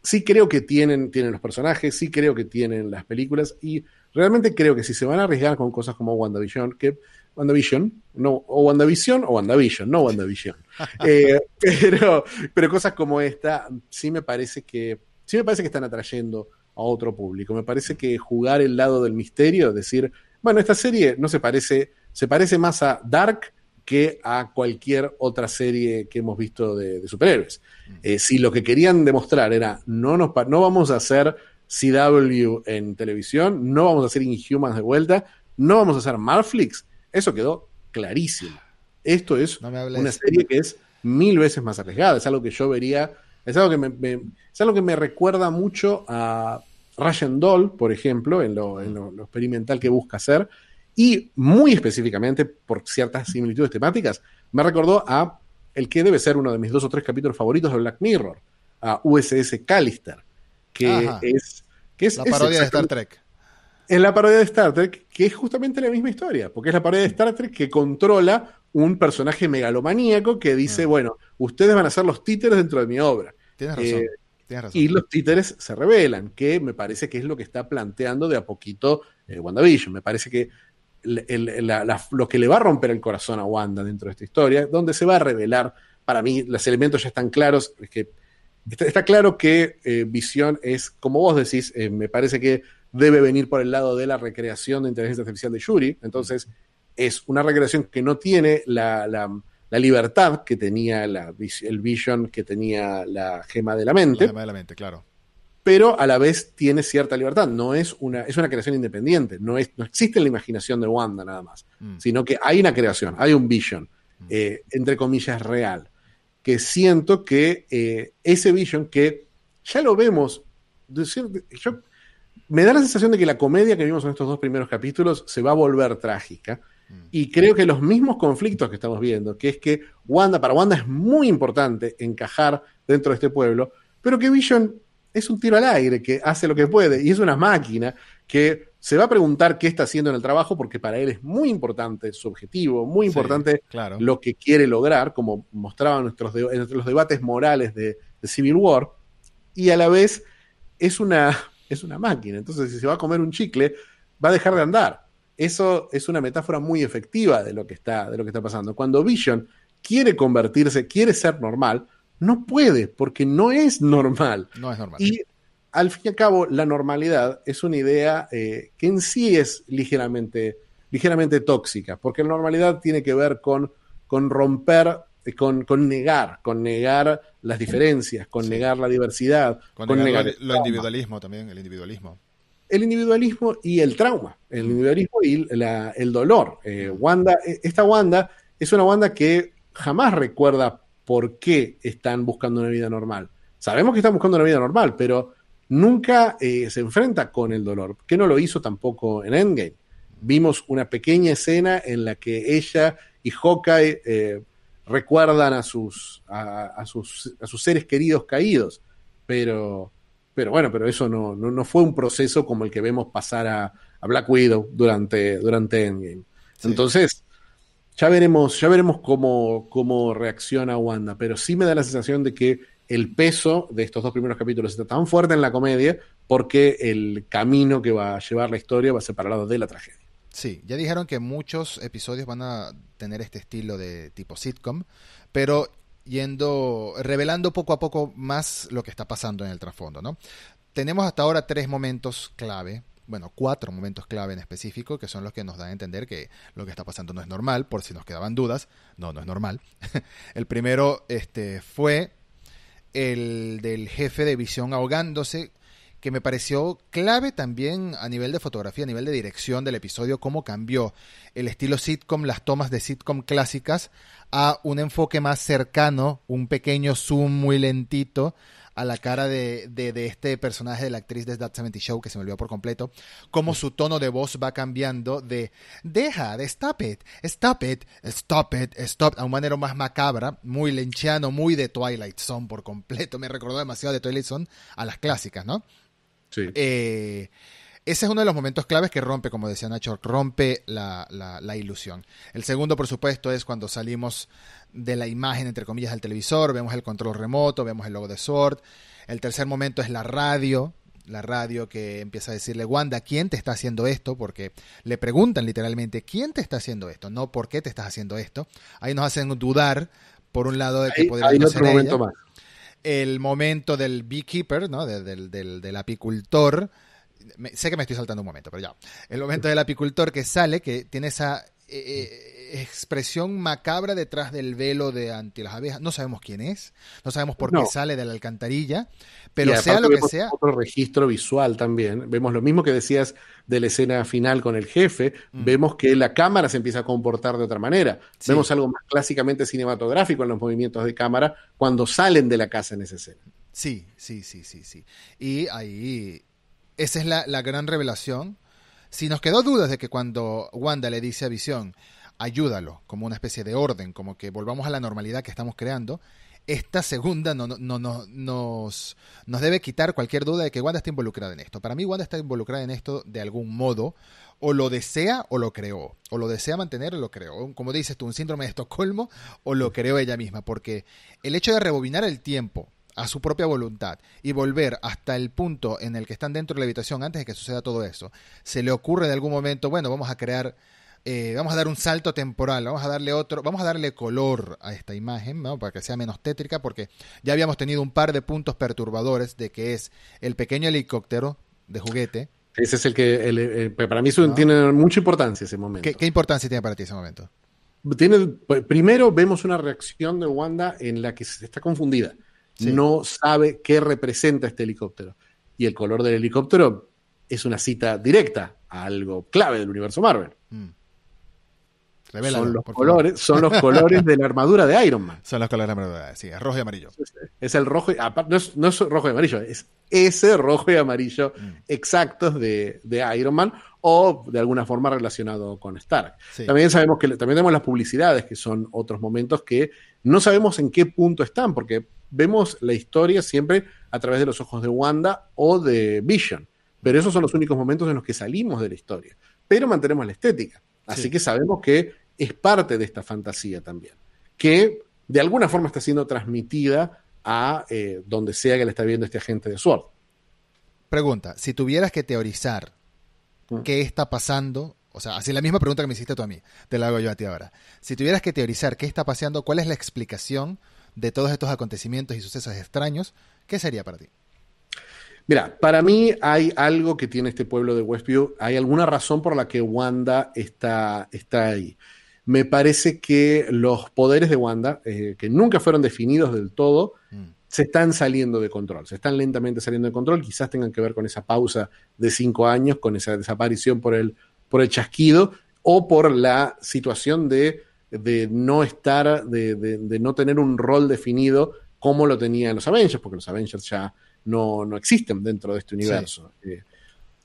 sí creo que tienen, tienen los personajes, sí creo que tienen las películas y realmente creo que si se van a arriesgar con cosas como WandaVision, que WandaVision, no, o WandaVision o WandaVision, no WandaVision. eh, pero, pero cosas como esta, sí me parece que, sí me parece que están atrayendo a otro público. Me parece que jugar el lado del misterio, decir, bueno, esta serie no se parece, se parece más a Dark que a cualquier otra serie que hemos visto de, superhéroes. Eh, si lo que querían demostrar era no, nos, no vamos a hacer CW en televisión, no vamos a hacer Inhumans de vuelta, no vamos a hacer Marflix, eso quedó clarísimo. Esto es una serie que es mil veces más arriesgada, es algo que yo vería, es algo que me, es algo que me recuerda mucho a Ryan Doll, por ejemplo, en lo, en lo experimental que busca hacer, y muy específicamente por ciertas similitudes temáticas, me recordó a el que debe ser uno de mis dos o tres capítulos favoritos de Black Mirror, a USS Callister, que es, que es... La parodia de Star Trek. Es la parodia de Star Trek, que es justamente la misma historia, porque es la parodia de Star Trek que controla un personaje megalomaníaco que dice, ah. bueno, ustedes van a ser los títeres dentro de mi obra. Tienes razón. Eh, Tienes razón. Y los títeres se revelan, que me parece que es lo que está planteando de a poquito eh, WandaVision. Me parece que lo que le va a romper el corazón a Wanda dentro de esta historia, donde se va a revelar, para mí los elementos ya están claros, es que está, claro que eh, Visión es, como vos decís, eh, me parece que debe venir por el lado de la recreación de inteligencia artificial de Yuri, entonces es una recreación que no tiene la, libertad que tenía el Vision, que tenía la gema de la mente. La gema de la mente, claro pero a la vez tiene cierta libertad. No es una, es una creación independiente, no, es, no existe la imaginación de Wanda nada más, mm. sino que hay una creación, hay un vision, mm. eh, entre comillas, real, que siento que eh, ese vision que ya lo vemos, yo, me da la sensación de que la comedia que vimos en estos dos primeros capítulos se va a volver trágica. Mm. Y creo que los mismos conflictos que estamos viendo, que es que Wanda, para Wanda es muy importante encajar dentro de este pueblo, pero que Vision es un tiro al aire que hace lo que puede y es una máquina que se va a preguntar qué está haciendo en el trabajo porque para él es muy importante su objetivo, muy importante lo que quiere lograr, como mostraban nuestros en los debates morales de, Civil War, y a la vez es una, es una máquina. Entonces, si se va a comer un chicle, va a dejar de andar. Eso es una metáfora muy efectiva de lo que está, de lo que está pasando. Cuando Vision quiere convertirse, quiere ser normal, no puede, porque no es normal. No es normal. Y al fin y al cabo, la normalidad es una idea eh, que en sí es ligeramente, ligeramente tóxica, porque la normalidad tiene que ver con, con romper, eh, con, con, negar, con negar las diferencias, con negar la diversidad, con, negar, lo, individualismo también, el individualismo. El individualismo y el trauma, el mm. individualismo y el dolor. Eh, Wanda, esta Wanda es una Wanda que jamás recuerda por qué están buscando una vida normal. Sabemos que están buscando una vida normal, pero nunca eh, se enfrenta con el dolor, que no lo hizo tampoco en Endgame. Vimos una pequeña escena en la que ella y Hawkeye eh, recuerdan a sus, a, sus, a sus seres queridos caídos, pero, pero bueno, pero eso no, no, fue un proceso como el que vemos pasar a, Black Widow durante, durante Endgame. Entonces, ya veremos, ya veremos cómo, cómo reacciona Wanda, pero sí me da la sensación de que el peso de estos dos primeros capítulos está tan fuerte en la comedia porque el camino que va a llevar la historia va a ser paralelo de la tragedia. Sí, ya dijeron que muchos episodios van a tener este estilo de tipo sitcom, pero yendo, revelando poco a poco más lo que está pasando en el trasfondo, ¿no? Tenemos hasta ahora tres momentos clave bueno, cuatro momentos clave en específico, que son los que nos dan a entender que lo que está pasando no es normal, por si nos quedaban dudas. No, no es normal. el primero este, fue el del jefe de visión ahogándose, que me pareció clave también a nivel de fotografía, a nivel de dirección del episodio, cómo cambió el estilo sitcom, las tomas de sitcom clásicas, a un enfoque más cercano, un pequeño zoom muy lentito a la cara de, de, este personaje de la actriz de That 70 Show, que se me olvidó por completo, cómo su tono de voz va cambiando de deja, de stop it, stop it, stop it, stop, a un manera más macabra, muy lenchiano, muy de Twilight Zone por completo. Me recordó demasiado de Twilight Zone a las clásicas, ¿no? Sí. Eh, ese es uno de los momentos claves que rompe, como decía Nacho, rompe la, la, ilusión. El segundo, por supuesto, es cuando salimos de la imagen, entre comillas, del televisor, vemos el control remoto, vemos el logo de Sword. El tercer momento es la radio, la radio que empieza a decirle, Wanda, ¿quién te está haciendo esto? Porque le preguntan literalmente, ¿quién te está haciendo esto? No, ¿por qué te estás haciendo esto? Ahí nos hacen dudar, por un lado, de que podría ser momento más. El momento del beekeeper, ¿no? del, del, del apicultor, sé que me estoy saltando un momento, pero ya. El momento del apicultor que sale, que tiene esa eh, eh, expresión macabra detrás del velo de ante las abejas. No sabemos quién es, no sabemos por qué sale de la alcantarilla, pero sea lo que sea. Otro registro visual también. Vemos lo mismo que decías de la escena final con el jefe. Mm. Vemos que la cámara se empieza a comportar de otra manera. Vemos algo más clásicamente cinematográfico en los movimientos de cámara cuando salen de la casa en esa escena. Sí, sí, sí, sí, sí. Y ahí esa es la, gran revelación. Si nos quedó dudas de que cuando Wanda le dice a Visión, ayúdalo, como una especie de orden, como que volvamos a la normalidad que estamos creando, esta segunda no, no, no, nos, nos debe quitar cualquier duda de que Wanda está involucrada en esto. Para mí Wanda está involucrada en esto de algún modo, o lo desea o lo creó, o lo desea mantener o lo creó. Como dices tú, un síndrome de Estocolmo, o lo creó ella misma, porque el hecho de rebobinar el tiempo a su propia voluntad y volver hasta el punto en el que están dentro de la habitación antes de que suceda todo eso, se le ocurre de algún momento, bueno, vamos a crear, eh, vamos a dar un salto temporal, vamos a darle otro, vamos a darle color a esta imagen, ¿no? para que sea menos tétrica, porque ya habíamos tenido un par de puntos perturbadores de que es el pequeño helicóptero de juguete. Ese es el que, para mí eso tiene mucha importancia ese momento. ¿Qué, ¿Qué importancia tiene para ti ese momento? Tiene, primero vemos una reacción de Wanda en la que está confundida no sabe qué representa este helicóptero. y el color del helicóptero es una cita directa a algo clave del universo Marvel. Mm. Son los colores, son los colores de la armadura de Iron Man. Son los colores de la armadura, sí, es rojo y amarillo. Es el rojo, no es, no es rojo y amarillo, es ese rojo y amarillo mm. exactos de, Iron Man o de alguna forma relacionado con Stark. También sabemos que también tenemos las publicidades, que son otros momentos que no sabemos en qué punto están, porque vemos la historia siempre a través de los ojos de Wanda o de Vision. Pero esos son los únicos momentos en los que salimos de la historia. Pero mantenemos la estética. Así que sabemos que es parte de esta fantasía también. Que de alguna forma está siendo transmitida a eh, donde sea que le está viendo este agente de Sword. Pregunta, si tuvieras que teorizar mm. qué está pasando, o sea, así la misma pregunta que me hiciste tú a mí, te la hago yo a ti ahora. Si tuvieras que teorizar qué está pasando, cuál es la explicación de todos estos acontecimientos y sucesos extraños, ¿qué sería para ti? Mira, para mí hay algo que tiene este pueblo de Westview, hay alguna razón por la que Wanda está, está ahí me parece que los poderes de Wanda, eh, que nunca fueron definidos del todo, mm. se están saliendo de control, se están lentamente saliendo de control, quizás tengan que ver con esa pausa de cinco años, con esa desaparición por el, por el chasquido o por la situación de, no estar, de, no tener un rol definido como lo tenían los Avengers, porque los Avengers ya no, existen dentro de este universo. Eh,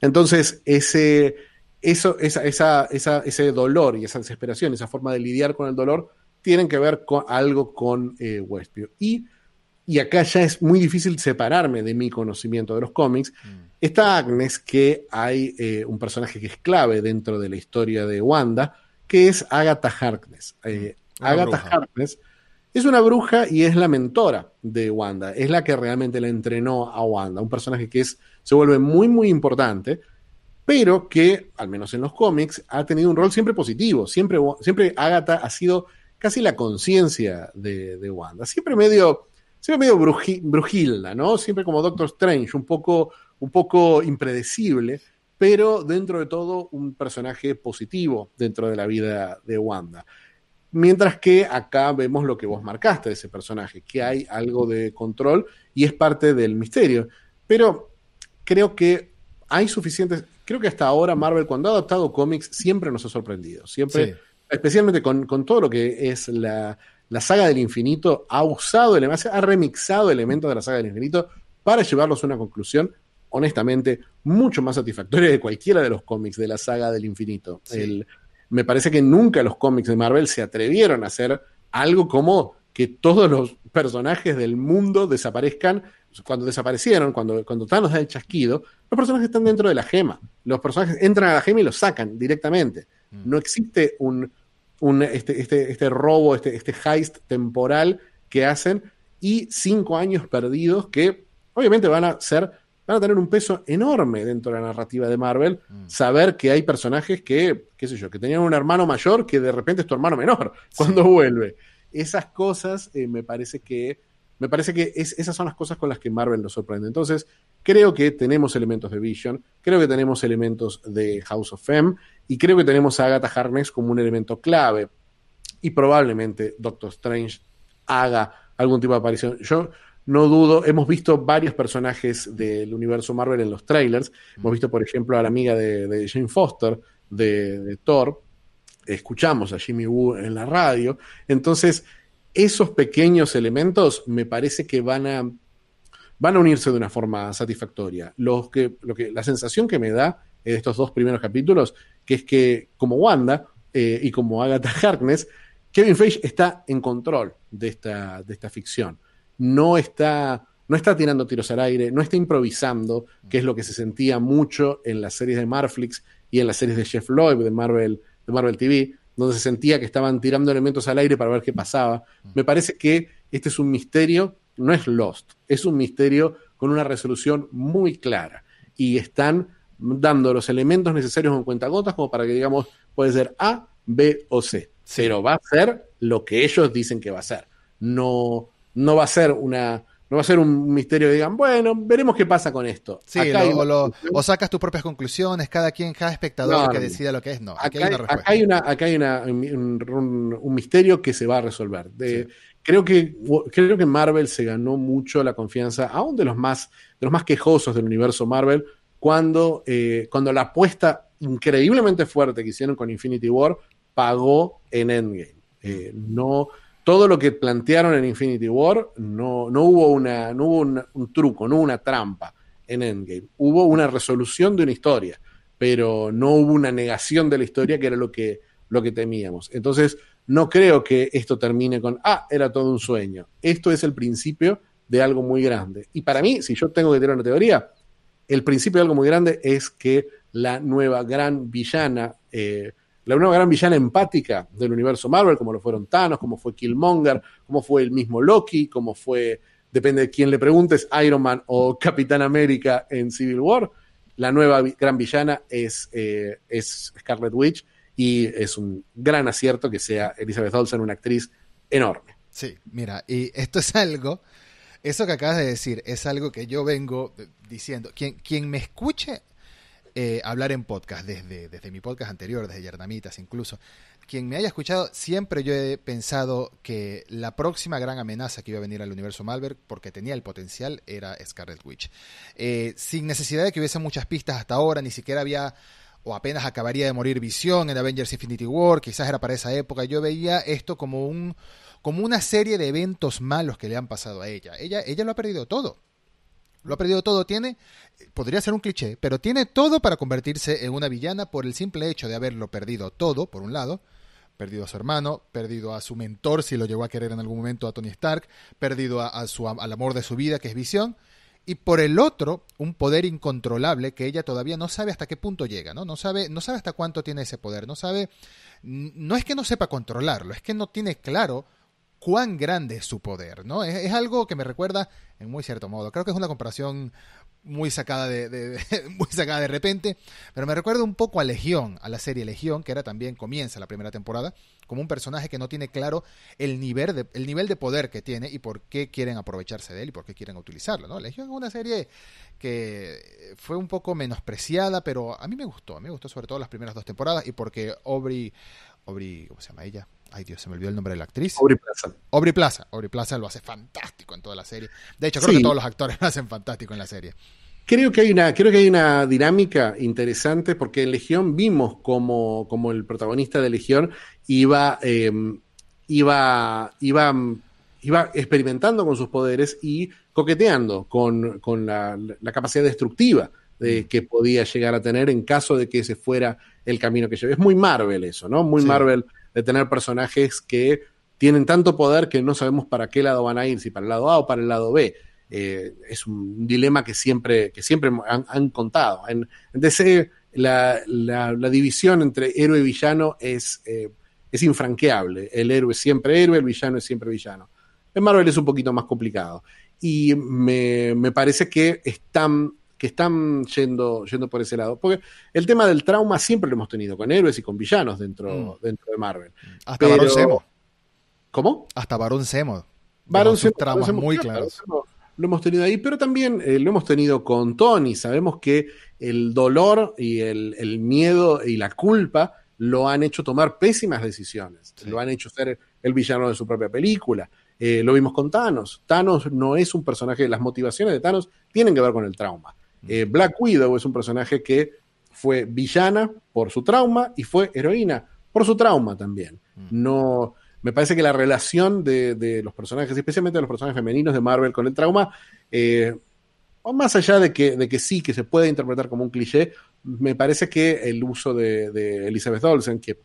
entonces, ese, eso, esa, esa, ese dolor y esa desesperación, esa forma de lidiar con el dolor, tienen que ver con algo con eh, Westview. Y, y acá ya es muy difícil separarme de mi conocimiento de los cómics. Mm. Está Agnes, que hay eh, un personaje que es clave dentro de la historia de Wanda, que es Agatha Harkness. Eh, mm. Agatha Harkness es una bruja y es la mentora de Wanda. Es la que realmente la entrenó a Wanda. Un personaje que es, se vuelve muy, muy importante pero que, al menos en los cómics, ha tenido un rol siempre positivo. Siempre, siempre Agatha ha sido casi la conciencia de, Wanda. Siempre medio, siempre medio brujilda, ¿no? Siempre como Doctor Strange, un poco, un poco impredecible, pero dentro de todo un personaje positivo dentro de la vida de Wanda. Mientras que acá vemos lo que vos marcaste de ese personaje, que hay algo de control y es parte del misterio. Pero creo que hay suficientes creo que hasta ahora Marvel, cuando ha adaptado cómics, siempre nos ha sorprendido. Siempre, especialmente con, todo lo que es la, saga del infinito, ha usado, ha remixado elementos de la saga del infinito para llevarlos a una conclusión, honestamente, mucho más satisfactoria de cualquiera de los cómics de la saga del infinito. me parece que nunca los cómics de Marvel se atrevieron a hacer algo como que todos los personajes del mundo desaparezcan cuando desaparecieron, cuando, cuando Thanos da el chasquido, los personajes están dentro de la gema. Los personajes entran a la gema y los sacan directamente. Mm. No existe un, este, este, este, robo, este, este heist temporal que hacen y cinco años perdidos que obviamente van a ser van a tener un peso enorme dentro de la narrativa de Marvel, mm. saber que hay personajes que, qué sé yo, que tenían un hermano mayor que de repente es tu hermano menor cuando vuelve. Esas cosas eh, me parece que me parece que esas son las cosas con las que Marvel nos sorprende. Entonces, creo que tenemos elementos de Vision, creo que tenemos elementos de House of M y creo que tenemos a Agatha Harkness como un elemento clave. Y probablemente Doctor Strange haga algún tipo de aparición. Yo no dudo, hemos visto varios personajes del universo Marvel en los trailers. Hemos visto, por ejemplo, a la amiga de, Jane Foster de, de Thor. Escuchamos a Jimmy Woo en la radio. Entonces, esos pequeños elementos me parece que van a, van a unirse de una forma satisfactoria. Lo que, lo que, la sensación que me da en estos dos primeros capítulos, que es que como Wanda eh, y como Agatha Harkness, Kevin Feige está en control de esta, de esta ficción. No está, no está tirando tiros al aire, no está improvisando, que es lo que se sentía mucho en las series de Marflix y en las series de Jeff Loeb de Marvel, de Marvel TV donde se sentía que estaban tirando elementos al aire para ver qué pasaba. Mm. Me parece que este es un misterio, no es Lost, es un misterio con una resolución muy clara. Y están dando los elementos necesarios en cuentagotas como para que digamos, puede ser A, B o C. Pero va a ser lo que ellos dicen que va a ser. No, no va a ser una no va a ser un misterio, digan, bueno, veremos qué pasa con esto. Sí, o, sacas tus propias conclusiones, cada quien, cada espectador que decida lo que es. No, acá, hay una respuesta. Acá hay, una, un, misterio que se va a resolver. De, creo que, creo que Marvel se ganó mucho la confianza, aún de los más, de los más quejosos del universo Marvel, cuando, eh, cuando la apuesta increíblemente fuerte que hicieron con Infinity War pagó en Endgame. Eh, no, todo lo que plantearon en Infinity War no, no hubo, una, no hubo un truco, no hubo una trampa en Endgame. Hubo una resolución de una historia, pero no hubo una negación de la historia que era lo que, lo que temíamos. Entonces, no creo que esto termine con, ah, era todo un sueño. Esto es el principio de algo muy grande. Y para mí, si yo tengo que tener una teoría, el principio de algo muy grande es que la nueva gran villana, eh, la nueva gran villana empática del universo Marvel, como lo fueron Thanos, como fue Killmonger, como fue el mismo Loki, como fue, depende de quién le preguntes, Iron Man o Capitán América en Civil War, la nueva gran villana es, eh, es Scarlet Witch y es un gran acierto que sea Elizabeth Olsen una actriz enorme. Sí, mira, y esto es algo, eso que acabas de decir, es algo que yo vengo diciendo. Quien, quien me escuche eh, hablar en podcast, desde, desde mi podcast anterior, desde Yardamitas incluso, quien me haya escuchado, siempre yo he pensado que la próxima gran amenaza que iba a venir al universo Malver, porque tenía el potencial, era Scarlet Witch. Eh, sin necesidad de que hubiese muchas pistas hasta ahora, ni siquiera había o apenas acabaría de morir Visión en Avengers Infinity War, quizás era para esa época, yo veía esto como un como una serie de eventos malos que le han pasado a ella. Ella ella lo ha perdido todo. Lo ha perdido todo, tiene podría ser un cliché, pero tiene todo para convertirse en una villana por el simple hecho de haberlo perdido todo, por un lado, perdido a su hermano, perdido a su mentor si lo llegó a querer en algún momento a Tony Stark, perdido a, su al amor de su vida que es Visión y por el otro, un poder incontrolable que ella todavía no sabe hasta qué punto llega, ¿no? No sabe, no sabe hasta cuánto tiene ese poder, no sabe, no es que no sepa controlarlo, es que no tiene claro cuán grande es su poder, ¿no? Es, algo que me recuerda, en muy cierto modo, creo que es una comparación muy sacada de, muy sacada de repente, pero me recuerda un poco a Legión, a la serie Legión, que era también comienza la primera temporada, como un personaje que no tiene claro el nivel de, el nivel de poder que tiene y por qué quieren aprovecharse de él y por qué quieren utilizarlo, ¿no? Legión es una serie que fue un poco menospreciada, pero a mí me gustó, a mí me gustó sobre todo las primeras dos temporadas y porque Aubrey, Aubrey, ¿cómo se llama ella? Ay Dios, se me olvidó el nombre de la actriz. Aubrey Plaza. Aubrey Plaza. Aubrey Plaza lo hace fantástico en toda la serie. De hecho, creo que todos los actores lo hacen fantástico en la serie. Creo que hay una, creo que hay una dinámica interesante porque en Legión vimos como, como el protagonista de Legión iba, em, iba, iba, iba experimentando con sus poderes y coqueteando con, con la, capacidad destructiva de, que podía llegar a tener en caso de que ese fuera el camino que lleve. Es muy Marvel eso, ¿no? Muy Marvel de tener personajes que tienen tanto poder que no sabemos para qué lado van a ir, si para el lado A o para el lado B. Eh, es un dilema que siempre, que siempre han, contado. En, DC, la, división entre héroe y villano es, eh, es infranqueable. El héroe es siempre héroe, el villano es siempre villano. En Marvel es un poquito más complicado. Y me, parece que están, que están yendo, yendo por ese lado. Porque el tema del trauma siempre lo hemos tenido con héroes y con villanos dentro, mm. dentro de Marvel. Hasta Barón Zemo. ¿Cómo? Hasta Barón Zemo. Barón Zemo. Traumas muy claros lo hemos tenido ahí, pero también eh, lo hemos tenido con Tony. Sabemos que el dolor y el, miedo y la culpa lo han hecho tomar pésimas decisiones, lo han hecho ser el villano de su propia película. Eh, lo vimos con Thanos. Thanos no es un personaje, las motivaciones de Thanos tienen que ver con el trauma. Eh, Black Widow es un personaje que fue villana por su trauma y fue heroína por su trauma también. Mm. No, me parece que la relación de, los personajes, especialmente de los personajes femeninos de Marvel con el trauma, eh, más allá de que, de que sí, que se puede interpretar como un cliché, me parece que el uso de, Elizabeth Olsen, que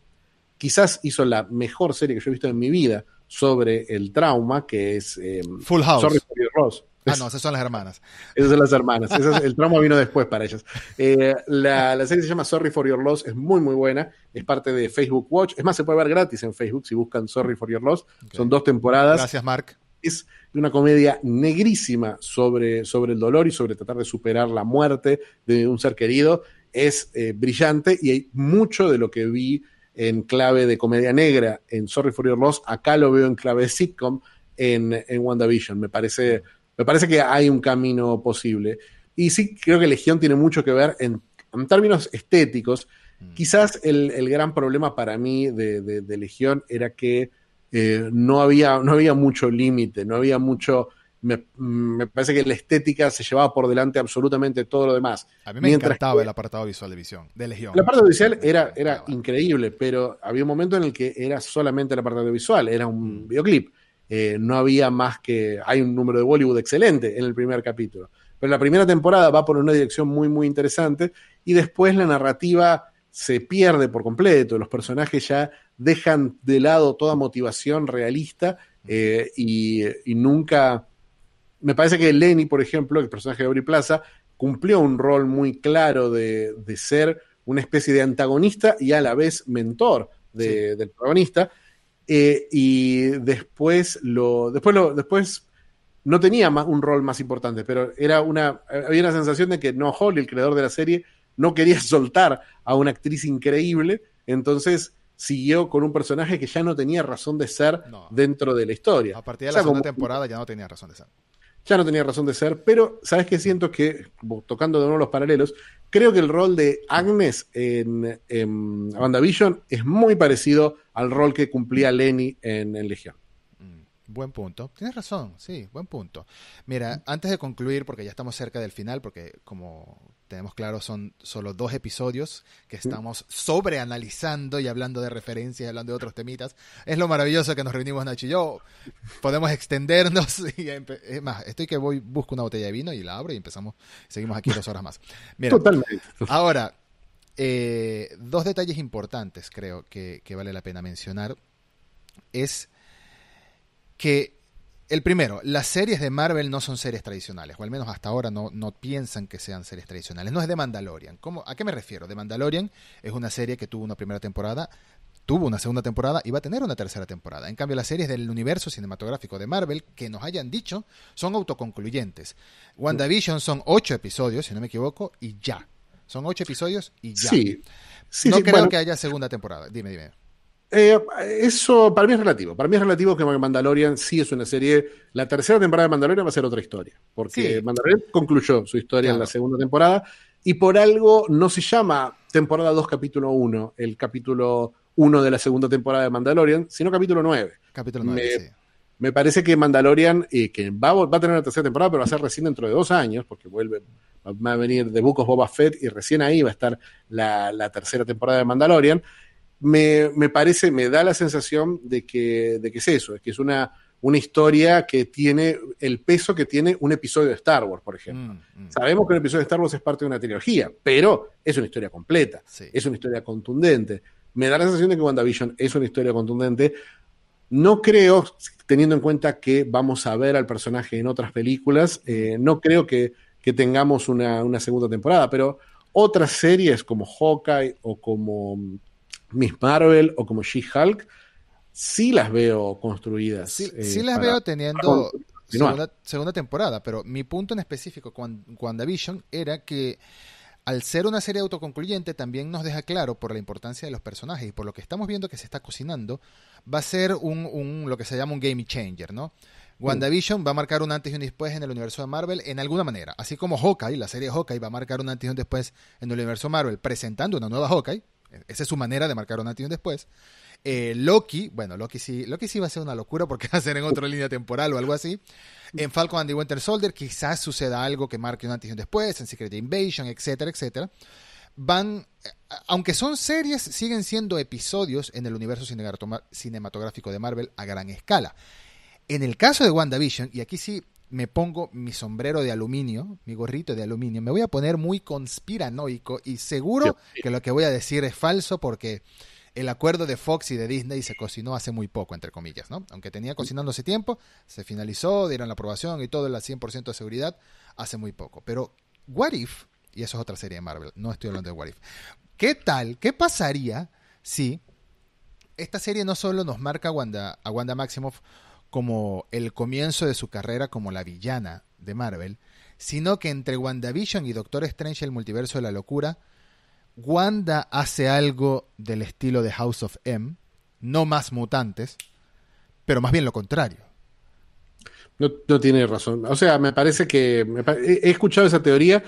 quizás hizo la mejor serie que yo he visto en mi vida sobre el trauma, que es eh, Full House. Sorry for. Ah, no, esas son las hermanas. Esas son las hermanas. el trauma vino después para ellas. Eh, la, serie se llama Sorry for Your Loss, es muy, muy buena. Es parte de Facebook Watch. Es más, se puede ver gratis en Facebook si buscan Sorry for Your Loss. Son dos temporadas. Gracias, Mark. Es una comedia negrísima sobre, sobre el dolor y sobre tratar de superar la muerte de un ser querido. Es eh, brillante y hay mucho de lo que vi en clave de comedia negra en Sorry for Your Loss. Acá lo veo en clave de sitcom en, en WandaVision. Me parece me parece que hay un camino posible. Y sí, creo que Legión tiene mucho que ver en, términos estéticos. Mm. Quizás el, gran problema para mí de, Legión era que eh, no, había, no había mucho límite, no había mucho... Me, parece que la estética se llevaba por delante absolutamente todo lo demás. A mí me encantaba el apartado visual de Visión, de Legión. El apartado visual era, era increíble, pero había un momento en el que era solamente el apartado visual, era un mm. videoclip. Eh, no había más que. Hay un número de Bollywood excelente en el primer capítulo. Pero la primera temporada va por una dirección muy, muy interesante y después la narrativa se pierde por completo. Los personajes ya dejan de lado toda motivación realista eh, y, nunca. Me parece que Lenny, por ejemplo, el personaje de Aubrey Plaza, cumplió un rol muy claro de, ser una especie de antagonista y a la vez mentor del protagonista. Eh, y después lo. Después lo. Después no tenía más, un rol más importante, pero era una. Había una sensación de que no Holly, el creador de la serie, no quería soltar a una actriz increíble. Entonces siguió con un personaje que ya no tenía razón de ser dentro de la historia. A partir de la segunda temporada ya no tenía razón de ser. Ya no tenía razón de ser, pero ¿sabes qué siento? Que, tocando de nuevo los paralelos, creo que el rol de Agnes en, en WandaVision es muy parecido al rol que cumplía Lenny en Legión. Buen punto. Tienes razón, sí, buen punto. Mira, antes de concluir, porque ya estamos cerca del final, porque como tenemos claro, son solo dos episodios que estamos sobreanalizando y hablando de referencias hablando de otros temitas. Es lo maravilloso que nos reunimos Nacho y yo. Podemos extendernos y es más, estoy que voy, busco una botella de vino y la abro y empezamos, seguimos aquí dos horas más. Mira, Totalmente. Ahora, eh, dos detalles importantes creo que, que vale la pena mencionar. Es que el primero, las series de Marvel no son series tradicionales, o al menos hasta ahora no, no piensan que sean series tradicionales. No es de Mandalorian. ¿Cómo, ¿A qué me refiero? De Mandalorian es una serie que tuvo una primera temporada, tuvo una segunda temporada y va a tener una tercera temporada. En cambio, las series del universo cinematográfico de Marvel, que nos hayan dicho, son autoconcluyentes. WandaVision son ocho episodios, si no me equivoco, y ya. Son ocho episodios y ya. Sí. no creo que haya segunda temporada. Dime, dime. Eh, eso para mí es relativo. Para mí es relativo que Mandalorian sí es una serie. La tercera temporada de Mandalorian va a ser otra historia. Porque Mandalorian concluyó su historia en la segunda temporada. Y por algo no se llama temporada 2, capítulo 1, el capítulo 1 de la segunda temporada de Mandalorian, sino capítulo 9. Capítulo 9, me, parece que Mandalorian, que va, va, a tener una tercera temporada, pero va a ser recién dentro de dos años, porque vuelve, va a venir de of Boba Fett y recién ahí va a estar la, la tercera temporada de Mandalorian me, parece, me da la sensación de que, de que es eso, es que es una, una historia que tiene el peso que tiene un episodio de Star Wars, por ejemplo. Mm, mm. Sabemos que un episodio de Star Wars es parte de una trilogía, pero es una historia completa, es una historia contundente. Me da la sensación de que WandaVision es una historia contundente. No creo, teniendo en cuenta que vamos a ver al personaje en otras películas, eh, no creo que, tengamos una, una segunda temporada, pero otras series como Hawkeye o como Miss Marvel o como She-Hulk, sí las veo construidas. Sí, eh, las veo teniendo segunda, temporada, pero mi punto en específico con WandaVision era que al ser una serie autoconcluyente también nos deja claro por la importancia de los personajes y por lo que estamos viendo que se está cocinando, va a ser un, lo que se llama un game changer, ¿no? WandaVision va a marcar un antes y un después en el universo de Marvel en alguna manera. Así como Hawkeye, la serie Hawkeye va a marcar un antes y un después en el universo Marvel presentando una nueva Hawkeye, esa es su manera de marcar un antes y un después. Eh, Loki, bueno, Loki sí, Loki sí va a ser una locura porque va a ser en otra línea temporal o algo así. En Falcon and the Winter Soldier quizás suceda algo que marque un antes y un después, en Secret Invasion, etcétera, etcétera. Van, eh, aunque son series, siguen siendo episodios en el universo cinematográfico de Marvel a gran escala. En el caso de WandaVision, y aquí sí me pongo mi sombrero de aluminio, mi gorrito de aluminio, me voy a poner muy conspiranoico y seguro que lo que voy a decir es falso porque el acuerdo de Fox y de Disney se cocinó hace muy poco, entre comillas, ¿no? Aunque tenía cocinando hace tiempo, se finalizó, dieron la aprobación y todo, el 100% de seguridad, hace muy poco. Pero, What If, y eso es otra serie de Marvel, no estoy hablando de What If, ¿qué tal, qué pasaría si esta serie no solo nos marca a Wanda, a Wanda Maximoff como el comienzo de su carrera como la villana de Marvel, sino que entre WandaVision y Doctor Strange el multiverso de la locura, Wanda hace algo del estilo de House of M, no más mutantes, pero más bien lo contrario. No, tiene razón. O sea, me parece que he escuchado esa teoría,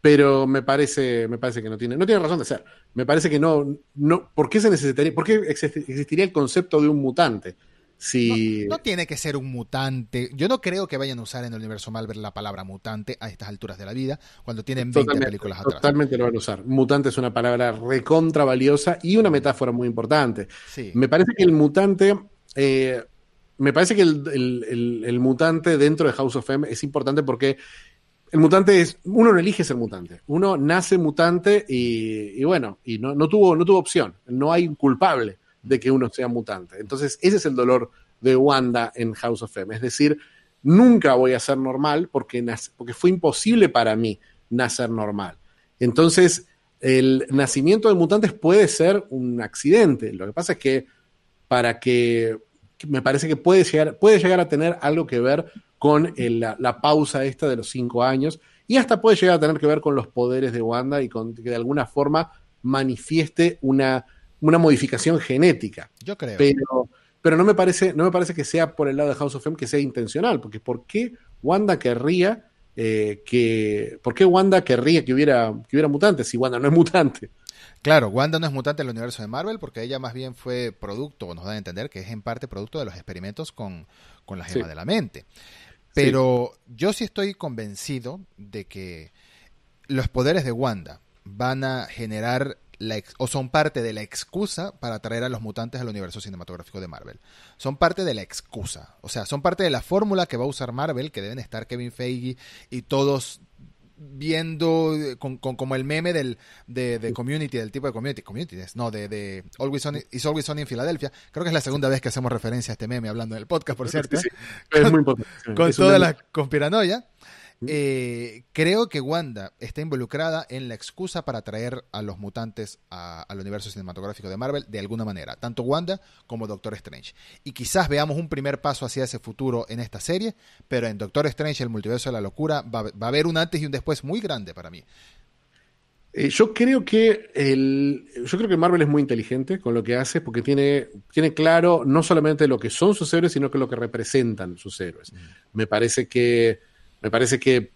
pero me parece, me parece que no tiene, no tiene razón de ser. Me parece que no, no, ¿por qué se necesitaría, por qué existiría el concepto de un mutante? No, tiene que ser un mutante. Yo no creo que vayan a usar en el universo Marvel la palabra mutante a estas alturas de la vida, cuando tienen 20 películas atrás. Totalmente lo van a usar. Mutante es una palabra recontra valiosa y una metáfora muy importante. Me parece que el mutante. Eh, me parece que el, mutante dentro de House of M es importante porque el mutante es. Uno no elige ser mutante. Uno nace mutante y, bueno, y no, no, tuvo, no tuvo opción. No hay un culpable de que uno sea mutante. Entonces, ese es el dolor de Wanda en House of M. Es decir, nunca voy a ser normal porque, porque fue imposible para mí nacer normal. Entonces, el nacimiento de mutantes puede ser un accidente. Lo que pasa es que para que me parece que puede llegar, puede llegar a tener algo que ver con la, la, pausa esta de los cinco años y hasta puede llegar a tener que ver con los poderes de Wanda y con que de alguna forma manifieste una una modificación genética. Yo creo. Pero, pero no, me parece, no me parece que sea por el lado de House of M que sea intencional, porque ¿por qué Wanda querría eh, que. ¿Por qué Wanda querría que hubiera, que hubiera mutantes si Wanda no es mutante? Claro, Wanda no es mutante en el universo de Marvel porque ella más bien fue producto, o nos dan a entender que es en parte producto de los experimentos con, con la gema de la mente. Pero yo sí estoy convencido de que los poderes de Wanda van a generar o son parte de la excusa para traer a los mutantes al universo cinematográfico de Marvel. Son parte de la excusa. O sea, son parte de la fórmula que va a usar Marvel, que deben estar Kevin Feige y todos viendo con, como el meme del de, community del tipo de community community no de, de Always On is Always On en Filadelfia creo que es la segunda vez que hacemos referencia a este meme hablando del podcast por cierto. es muy importante con toda la conspiranoia eh, creo que Wanda está involucrada en la excusa para traer a los mutantes al universo cinematográfico de Marvel de alguna manera, tanto Wanda como Doctor Strange. Y quizás veamos un primer paso hacia ese futuro en esta serie, pero en Doctor Strange, el multiverso de la locura, va, a haber un antes y un después muy grande para mí. Eh, yo creo que el, yo creo que Marvel es muy inteligente con lo que hace porque tiene, tiene claro no solamente lo que son sus héroes, sino que lo que representan sus héroes. Me parece que me parece que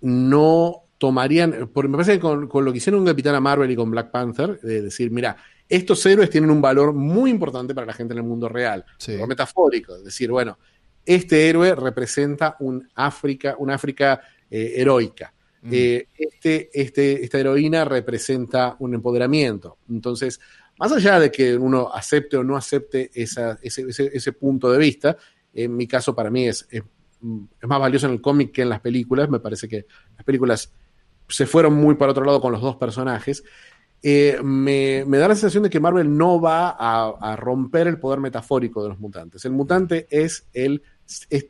no tomarían, porque me parece que con, lo que hicieron con Capitana Marvel y con Black Panther, de decir, mira, estos héroes tienen un valor muy importante para la gente en el mundo real, sí. metafórico, es decir, bueno, este héroe representa un África, una África eh, heroica. Mm. Eh, este, este, esta heroína representa un empoderamiento. Entonces, más allá de que uno acepte o no acepte esa, ese, ese, punto de vista, en mi caso para mí es es más valioso en el cómic que en las películas. Me parece que las películas se fueron muy para otro lado con los dos personajes. Eh, me, da la sensación de que Marvel no va a, romper el poder metafórico de los mutantes. El mutante es el.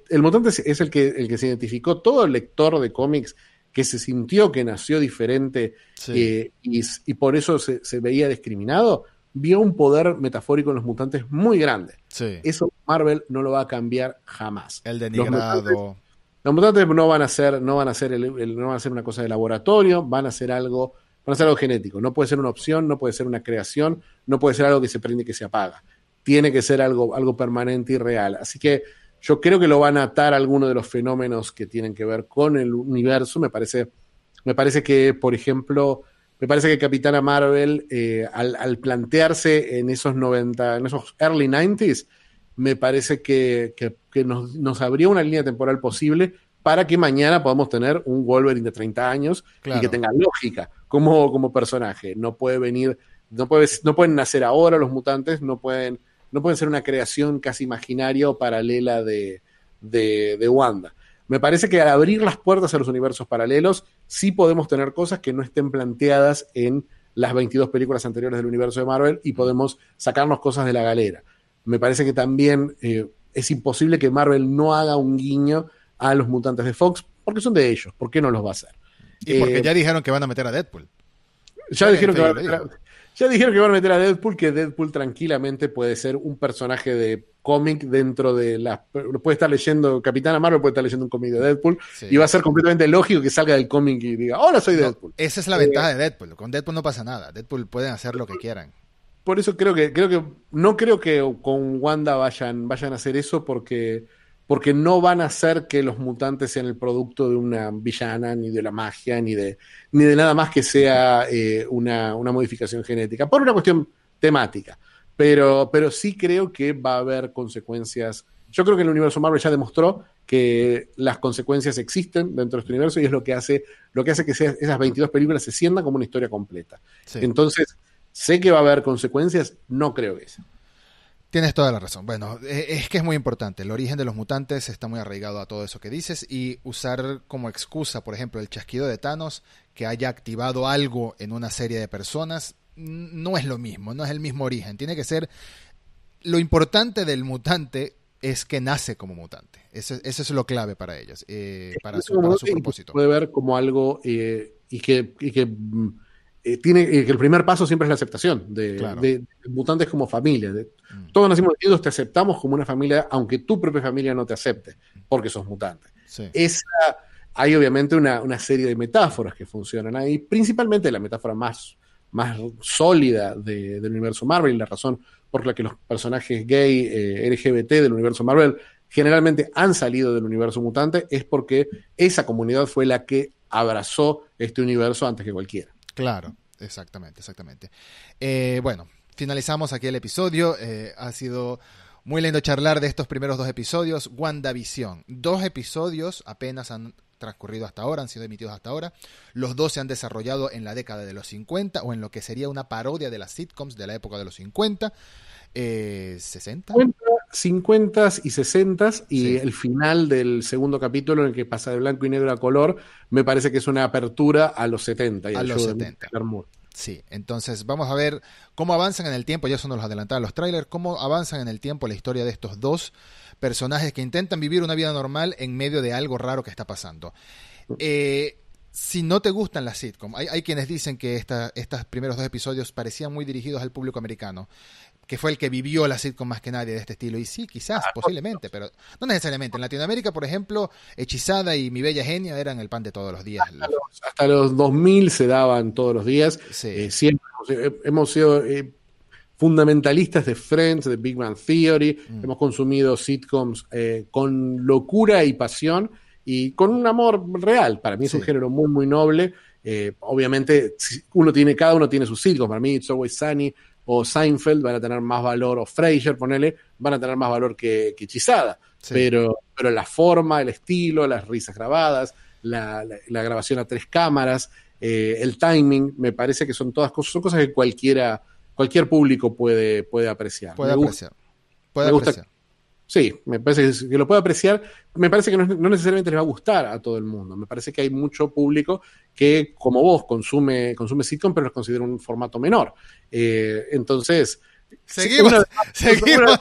el mutante es el que, el que se identificó. Todo el lector de cómics que se sintió que nació diferente eh, y, por eso se, se, veía discriminado, vio un poder metafórico en los mutantes muy grande. Eso Marvel no lo va a cambiar jamás. El denigrado. Los mutantes, no van a ser, no van a ser no van a ser una cosa de laboratorio, van a ser algo, van a ser algo genético. No puede ser una opción, no puede ser una creación, no puede ser algo que se prende y que se apaga. Tiene que ser algo, algo permanente y real. Así que yo creo que lo van a atar a alguno de los fenómenos que tienen que ver con el universo. Me parece, me parece que, por ejemplo, me parece que Capitana Marvel, eh, al, plantearse en esos 90, en esos early 90s, me parece que, nos, nos, abría una línea temporal posible para que mañana podamos tener un Wolverine de 30 años y que tenga lógica como, como personaje. No puede venir, no, puede, no pueden nacer ahora los mutantes, no pueden, no pueden ser una creación casi imaginaria o paralela de, de, de Wanda. Me parece que al abrir las puertas a los universos paralelos, sí podemos tener cosas que no estén planteadas en las 22 películas anteriores del universo de Marvel y podemos sacarnos cosas de la galera. Me parece que también eh, es imposible que Marvel no haga un guiño a los mutantes de Fox, porque son de ellos. ¿Por qué no los va a hacer? Y porque eh, ya dijeron que van a meter a Deadpool. Ya dijeron que van a meter a, ya dijeron que van a meter a Deadpool, que Deadpool tranquilamente puede ser un personaje de cómic dentro de la... Puede estar leyendo Capitana Marvel, puede estar leyendo un cómic de Deadpool, y va a ser completamente lógico que salga del cómic y diga, hola, soy Deadpool. esa es la ventaja de Deadpool. Con Deadpool no pasa nada. Deadpool pueden hacer lo que quieran. Por eso creo que, creo que, no creo que con Wanda vayan, vayan a hacer eso porque porque no van a hacer que los mutantes sean el producto de una villana, ni de la magia, ni de, ni de nada más que sea eh, una, modificación genética, por una cuestión temática. pero, pero sí creo que va a haber consecuencias. Yo creo que el universo Marvel ya demostró que las consecuencias existen dentro de este universo y es lo que hace, lo que, hace que esas 22 películas se sientan como una historia completa. Entonces, sé que va a haber consecuencias, no creo que sea. Tienes toda la razón. Bueno, e, es que es muy importante. El origen de los mutantes está muy arraigado a todo eso que dices y usar como excusa, por ejemplo, el chasquido de Thanos, que haya activado algo en una serie de personas, no es lo mismo, no es el mismo origen. Tiene que ser... Lo importante del mutante es que nace como mutante. Eso, es lo clave para ellos, eh, para, su, propósito. Puede ver como algo eh, y que, y que mm, eh, tiene que el primer paso siempre es la aceptación de, mutantes como familia. Mm. Todos nacimos unidos, te aceptamos como una familia, aunque tu propia familia no te acepte, porque sos mutante. Esa, hay obviamente una, una, serie de metáforas que funcionan ahí, principalmente la metáfora más, más sólida del universo Marvel y la razón por la que los personajes gay eh, LGBT del universo Marvel generalmente han salido del universo mutante es porque esa comunidad fue la que abrazó este universo antes que cualquiera. Claro, exactamente, exactamente. Eh, bueno, finalizamos aquí el episodio. Eh, ha sido muy lindo charlar de estos primeros dos episodios. WandaVision. Dos episodios apenas han transcurrido hasta ahora, han sido emitidos hasta ahora. Los dos se han desarrollado en la década de los 50 o en lo que sería una parodia de las sitcoms de la época de los 50. Eh, 60. 50 y 60 y el final del segundo capítulo en el que pasa de blanco y negro a color me parece que es una apertura a los 70 y a los 70. Sí, entonces vamos a ver cómo avanzan en el tiempo, ya eso nos lo adelantaban los trailers, cómo avanzan en el tiempo la historia de estos dos personajes que intentan vivir una vida normal en medio de algo raro que está pasando. Eh, si no te gustan las sitcom, hay, hay quienes dicen que estos primeros dos episodios parecían muy dirigidos al público americano que fue el que vivió la sitcom más que nadie de este estilo. Y sí, quizás, ah, posiblemente, pero no necesariamente. En Latinoamérica, por ejemplo, Hechizada y Mi Bella Genia eran el pan de todos los días. Hasta los, 2000 se daban todos los días. Eh, siempre hemos sido eh, fundamentalistas de Friends, de Big Bang Theory. Mm. Hemos consumido sitcoms eh, con locura y pasión y con un amor real. Para mí es un género muy, muy noble. Obviamente, uno tiene, cada uno tiene sus sitcoms. Para mí, It's Always Sunny o Seinfeld van a tener más valor, o Frasier, ponele, van a tener más valor que, que Hechizada. Pero, pero la forma, el estilo, las risas grabadas, la, grabación a tres cámaras, eh, el timing, me parece que son todas cosas, son cosas que cualquiera, cualquier público puede, puede apreciar. Puede apreciar. puede apreciar. Sí, me parece que lo puedo apreciar. Me parece que no, necesariamente les va a gustar a todo el mundo. Me parece que hay mucho público que, como vos, consume, consume sitcom, pero los considera un formato menor. Eh, entonces, seguimos, seguimos.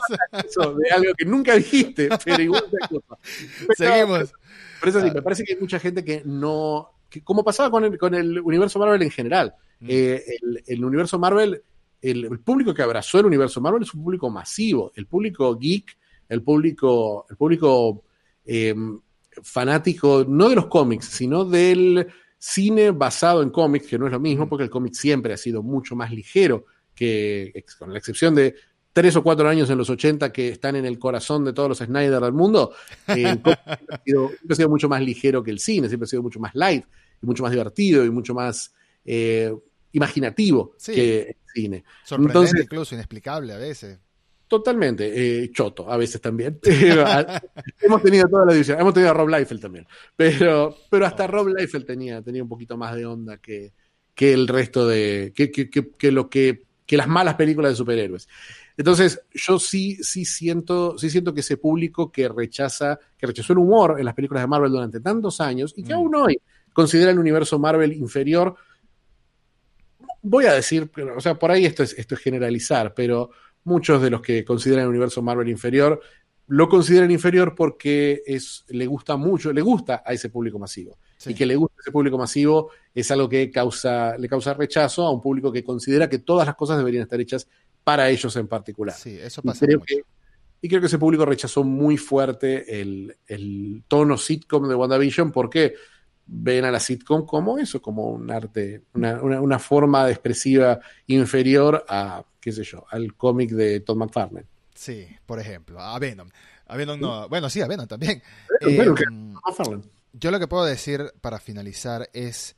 de algo que nunca dijiste, pero igual seguimos. Por eso sí, me parece que hay mucha gente que no, como pasaba con el, con el universo Marvel en general, mm. eh, el, universo Marvel, el, el público que abrazó el universo Marvel es un público masivo. El público geek el público, el público em, fanático, no de los cómics, sino del cine basado en cómics, que no es lo mismo, porque el cómic siempre ha sido mucho más ligero que, con la excepción de tres o cuatro años en los 80 que están en el corazón de todos los Snyder del mundo, el cómic siempre, ha sido, mucho más ligero que el cine, siempre ha sido mucho más light, y mucho más divertido y mucho más eh, imaginativo que el cine. Sorprendente, incluso inexplicable a veces. Totalmente, eh, choto, a veces también. hemos tenido toda la división, hemos tenido a Rob Liefeld también, pero, pero hasta Rob Liefeld tenía, tenía un poquito más de onda que, que el resto de, que, que, que, lo que, que las malas películas de superhéroes. Entonces, yo sí, sí siento, sí siento que ese público que rechaza, que rechazó el humor en las películas de Marvel durante tantos años y que mm. aún hoy considera el universo Marvel inferior, voy a decir, o sea, por ahí esto es, esto es generalizar, pero muchos de los que consideran el universo Marvel inferior lo consideran inferior porque es, le gusta mucho, le gusta a ese público masivo. Y que le gusta a ese público masivo es algo que causa, le causa rechazo a un público que considera que todas las cosas deberían estar hechas para ellos en particular. Sí, eso pasa. Y creo, que, y creo que ese público rechazó muy fuerte el, el tono sitcom de WandaVision porque ven a la sitcom como eso, como un arte, una, una, forma de expresiva inferior a, qué sé yo, al cómic de Todd McFarlane. Sí, por ejemplo, a Venom. A Venom no, bueno, sí, a Venom también. Eh, yo lo que puedo decir para finalizar es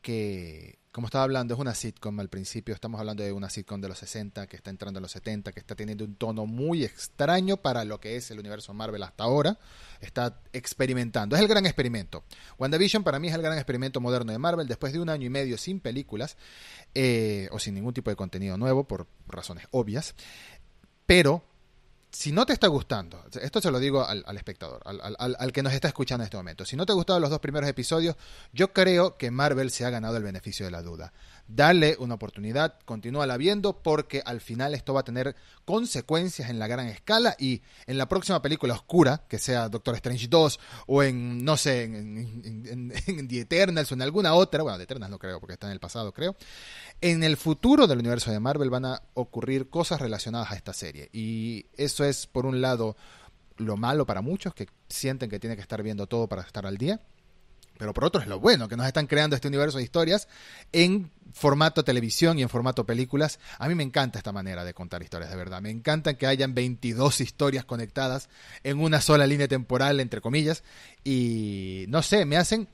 que como estaba hablando, es una sitcom. Al principio, estamos hablando de una sitcom de los 60 que está entrando en los 70, que está teniendo un tono muy extraño para lo que es el universo Marvel hasta ahora, está experimentando, es el gran experimento. WandaVision para mí es el gran experimento moderno de Marvel, después de un año y medio sin películas, eh, o sin ningún tipo de contenido nuevo, por razones obvias, pero si no te está gustando, esto se lo digo al, espectador, al, que nos está escuchando en este momento, si no te han gustado los dos primeros episodios, yo creo que Marvel se ha ganado el beneficio de la duda. Dale una oportunidad, continúala viendo, porque al final esto va a tener consecuencias en la gran escala y en la próxima película oscura, que sea Doctor Strange 2 o en, no sé, en, The Eternals o en alguna otra, bueno, The Eternals no creo porque está en el pasado, creo, en el futuro del universo de Marvel van a ocurrir cosas relacionadas a esta serie. Y eso es, por un lado, lo malo para muchos que sienten que tienen que estar viendo todo para estar al día. Pero por otro es lo bueno, que nos están creando este universo de historias en formato televisión y en formato películas. A mí me encanta esta manera de contar historias, de verdad. Me encanta que hayan 22 historias conectadas en una sola línea temporal, entre comillas. Y no sé, me hacen,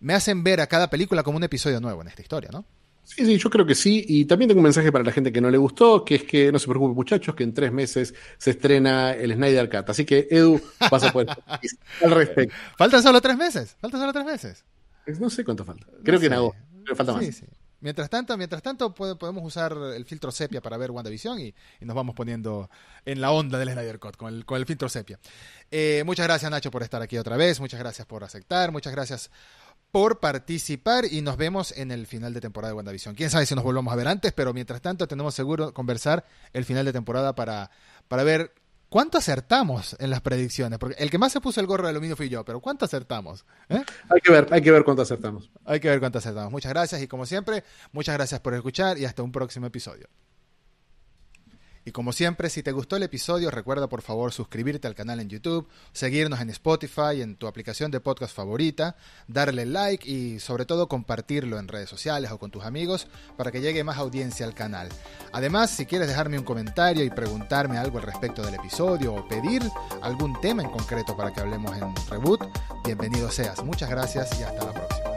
me hacen ver a cada película como un episodio nuevo en esta historia, ¿no? Sí, sí, yo creo que sí. Y también tengo un mensaje para la gente que no le gustó, que es que no se preocupen muchachos, que en tres meses se estrena el Snyder Cut. Así que Edu, vas a poder al respecto. ¿Faltan solo tres meses? ¿Faltan solo tres meses? No sé cuánto falta. Creo que en agosto. Pero falta más. Sí, sí. Mientras tanto, mientras tanto podemos usar el filtro sepia para ver WandaVision y, y nos vamos poniendo en la onda del Snyder Cut con el, con el filtro sepia. Eh, muchas gracias Nacho por estar aquí otra vez, muchas gracias por aceptar, muchas gracias por participar y nos vemos en el final de temporada de WandaVision. Quién sabe si nos volvamos a ver antes, pero mientras tanto tenemos seguro conversar el final de temporada para, para ver cuánto acertamos en las predicciones. Porque el que más se puso el gorro de aluminio fui yo, pero ¿cuánto acertamos? ¿Eh? Hay que ver, hay que ver cuánto acertamos. Hay que ver cuánto acertamos. Muchas gracias y como siempre, muchas gracias por escuchar y hasta un próximo episodio. Y como siempre, si te gustó el episodio, recuerda por favor suscribirte al canal en YouTube, seguirnos en Spotify, en tu aplicación de podcast favorita, darle like y sobre todo compartirlo en redes sociales o con tus amigos para que llegue más audiencia al canal. Además, si quieres dejarme un comentario y preguntarme algo al respecto del episodio o pedir algún tema en concreto para que hablemos en Reboot, bienvenido seas. Muchas gracias y hasta la próxima.